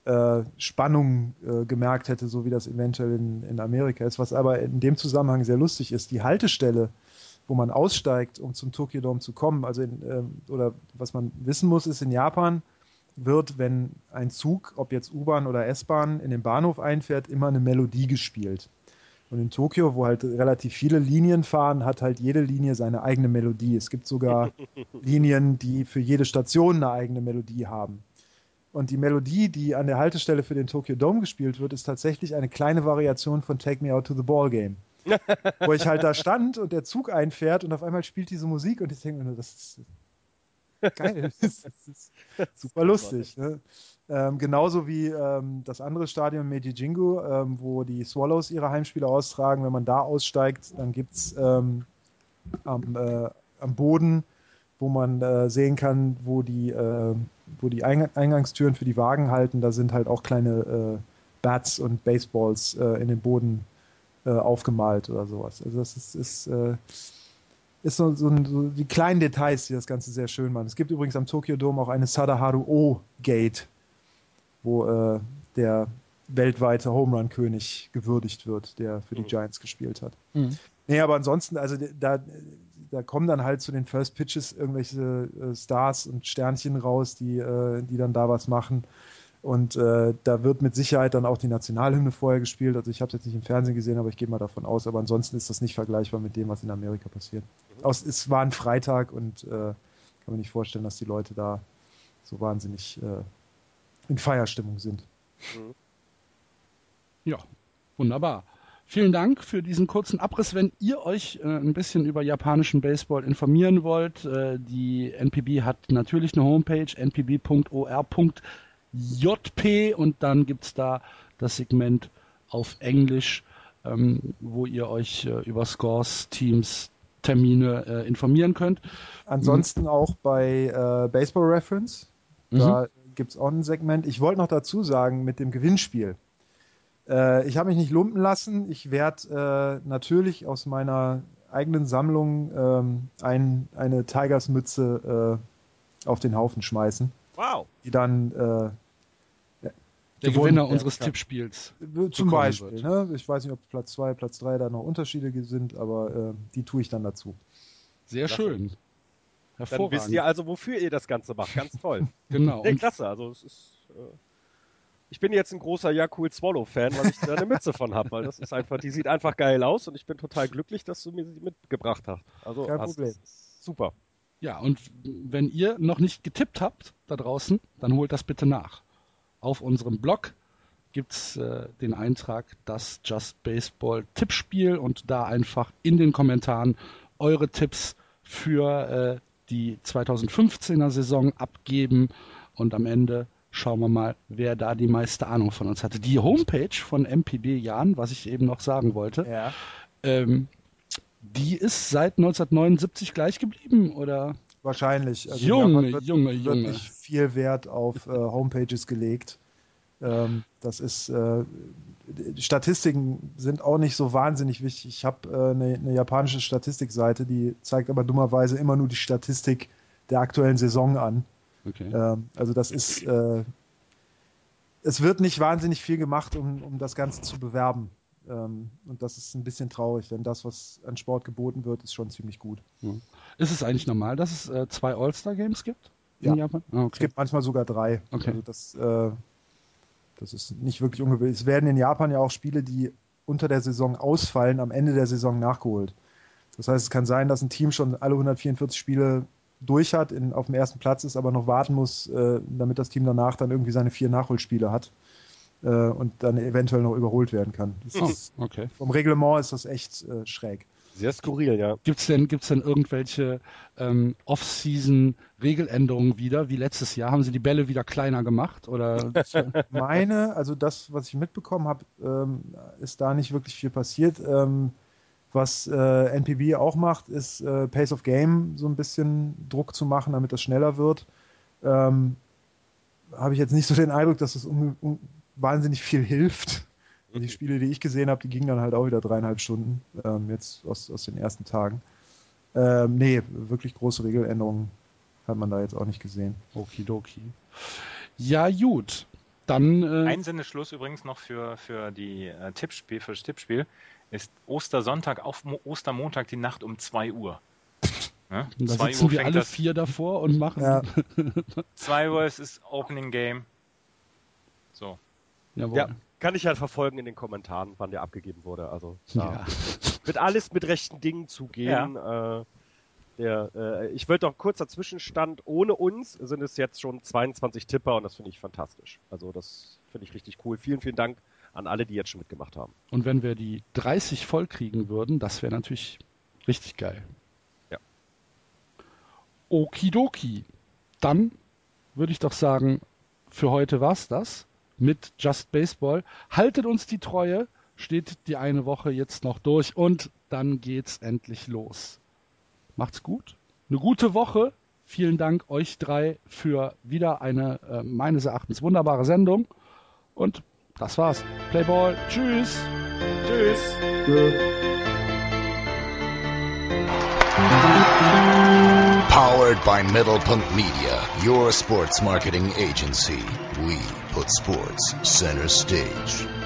äh, Spannung äh, gemerkt hätte, so wie das eventuell in, in Amerika ist. Was aber in dem Zusammenhang sehr lustig ist, die Haltestelle, wo man aussteigt, um zum Tokyo Dome zu kommen, also in, äh, oder was man wissen muss, ist in Japan wird, wenn ein Zug, ob jetzt U-Bahn oder S-Bahn, in den Bahnhof einfährt, immer eine Melodie gespielt. Und in Tokio, wo halt relativ viele Linien fahren, hat halt jede Linie seine eigene Melodie. Es gibt sogar Linien, die für jede Station eine eigene Melodie haben. Und die Melodie, die an der Haltestelle für den Tokyo Dome gespielt wird, ist tatsächlich eine kleine Variation von Take Me Out to the Ball Game. wo ich halt da stand und der Zug einfährt und auf einmal spielt diese Musik und ich denke mir nur, das ist geil. Das ist super lustig. Ne? Ähm, genauso wie ähm, das andere Stadion Meiji Jingu, ähm, wo die Swallows ihre Heimspiele austragen. Wenn man da aussteigt, dann gibt es ähm, am, äh, am Boden, wo man äh, sehen kann, wo die, äh, wo die Eingangstüren für die Wagen halten, da sind halt auch kleine äh, Bats und Baseballs äh, in den Boden äh, aufgemalt oder sowas. Also das ist, ist ist so, so, so, die kleinen Details, die das Ganze sehr schön machen. Es gibt übrigens am Tokyo Dome auch eine Sadaharu O Gate, wo äh, der weltweite Home Run König gewürdigt wird, der für die mhm. Giants gespielt hat. Mhm. Nee, aber ansonsten, also da, da kommen dann halt zu den First Pitches irgendwelche äh, Stars und Sternchen raus, die, äh, die dann da was machen. Und äh, da wird mit Sicherheit dann auch die Nationalhymne vorher gespielt. Also ich habe es jetzt nicht im Fernsehen gesehen, aber ich gehe mal davon aus. Aber ansonsten ist das nicht vergleichbar mit dem, was in Amerika passiert. Mhm. Aus, es war ein Freitag und äh, kann mir nicht vorstellen, dass die Leute da so wahnsinnig äh, in Feierstimmung sind. Mhm. Ja, wunderbar. Vielen Dank für diesen kurzen Abriss. Wenn ihr euch äh, ein bisschen über japanischen Baseball informieren wollt, äh, die NPB hat natürlich eine Homepage, npb.or.de JP und dann gibt es da das Segment auf Englisch, ähm, wo ihr euch äh, über Scores, Teams, Termine äh, informieren könnt. Ansonsten auch bei äh, Baseball Reference. Da mhm. gibt es auch ein Segment. Ich wollte noch dazu sagen, mit dem Gewinnspiel. Äh, ich habe mich nicht lumpen lassen. Ich werde äh, natürlich aus meiner eigenen Sammlung ähm, ein, eine Tigers-Mütze äh, auf den Haufen schmeißen. Wow. Die dann der Gewinner unseres kann. Tippspiels. Zum Beispiel. Ne? Ich weiß nicht, ob Platz 2, Platz 3 da noch Unterschiede sind, aber äh, die tue ich dann dazu. Sehr das schön. Dann wisst ihr also, wofür ihr das Ganze macht. Ganz toll. genau. Nee, klasse. Also es ist. Äh, ich bin jetzt ein großer Yakul Swallow-Fan, weil ich da eine Mütze von habe, weil das ist einfach, die sieht einfach geil aus und ich bin total glücklich, dass du mir sie mitgebracht hast. Also Kein hast, Problem. Super. Ja, und wenn ihr noch nicht getippt habt da draußen, dann holt das bitte nach auf unserem Blog gibt es äh, den Eintrag das Just Baseball Tippspiel und da einfach in den Kommentaren eure Tipps für äh, die 2015er Saison abgeben und am Ende schauen wir mal, wer da die meiste Ahnung von uns hatte. Die Homepage von MPB Jan, was ich eben noch sagen wollte, ja. ähm, die ist seit 1979 gleich geblieben, oder? Wahrscheinlich. Also Junge, wird, Junge, Junge. Wirklich viel Wert auf äh, Homepages gelegt. Ähm, das ist äh, Statistiken sind auch nicht so wahnsinnig wichtig. Ich habe äh, eine, eine, japanische Statistikseite, die zeigt aber dummerweise immer nur die Statistik der aktuellen Saison an. Okay. Ähm, also das ist äh, es wird nicht wahnsinnig viel gemacht, um, um das Ganze zu bewerben. Ähm, und das ist ein bisschen traurig, denn das, was an Sport geboten wird, ist schon ziemlich gut. Ja. Ist es eigentlich normal, dass es äh, zwei All-Star-Games gibt in ja. Japan? Ah, okay. Es gibt manchmal sogar drei. Okay. Also das, äh, das ist nicht wirklich ungewöhnlich. Es werden in Japan ja auch Spiele, die unter der Saison ausfallen, am Ende der Saison nachgeholt. Das heißt, es kann sein, dass ein Team schon alle 144 Spiele durch hat, in, auf dem ersten Platz ist, aber noch warten muss, äh, damit das Team danach dann irgendwie seine vier Nachholspiele hat äh, und dann eventuell noch überholt werden kann. Oh, okay. Vom Reglement ist das echt äh, schräg. Sehr skurril, ja. Gibt es denn, gibt's denn irgendwelche ähm, Off-Season-Regeländerungen wieder? Wie letztes Jahr? Haben sie die Bälle wieder kleiner gemacht? Oder? Meine, also das, was ich mitbekommen habe, ähm, ist da nicht wirklich viel passiert. Ähm, was äh, NPB auch macht, ist äh, Pace of Game so ein bisschen Druck zu machen, damit das schneller wird. ähm, habe ich jetzt nicht so den Eindruck, dass es um, wahnsinnig viel hilft. Und die Spiele, die ich gesehen habe, die gingen dann halt auch wieder dreieinhalb Stunden, ähm, jetzt aus, aus den ersten Tagen. Ähm, nee, wirklich große Regeländerungen hat man da jetzt auch nicht gesehen. Okidoki. Ja, gut. Dann. Äh, Ein Sinneschluss übrigens noch für, für die äh, Tippspiel, für das Tippspiel ist Ostersonntag auf Mo Ostermontag die Nacht um 2 Uhr. Ja? Da sitzen Uhr wir alle vier davor und machen. Ja. 2 Uhr ist das Opening Game. So. Jawohl. Ja, kann ich halt verfolgen in den Kommentaren, wann der abgegeben wurde. Also ja. wird alles mit rechten Dingen zugehen. Ja. Äh, der, äh, ich würde noch kurzer Zwischenstand. Ohne uns sind es jetzt schon 22 Tipper und das finde ich fantastisch. Also das finde ich richtig cool. Vielen, vielen Dank an alle, die jetzt schon mitgemacht haben. Und wenn wir die 30 voll kriegen würden, das wäre natürlich richtig geil. Ja. Okidoki. Dann würde ich doch sagen, für heute war's das mit Just Baseball. Haltet uns die Treue, steht die eine Woche jetzt noch durch und dann geht's endlich los. Macht's gut. Eine gute Woche. Vielen Dank euch drei für wieder eine äh, meines Erachtens wunderbare Sendung. Und das war's. Playball. Tschüss. Tschüss. Powered by Middlepunkt Media, your sports marketing agency. We put sports center stage.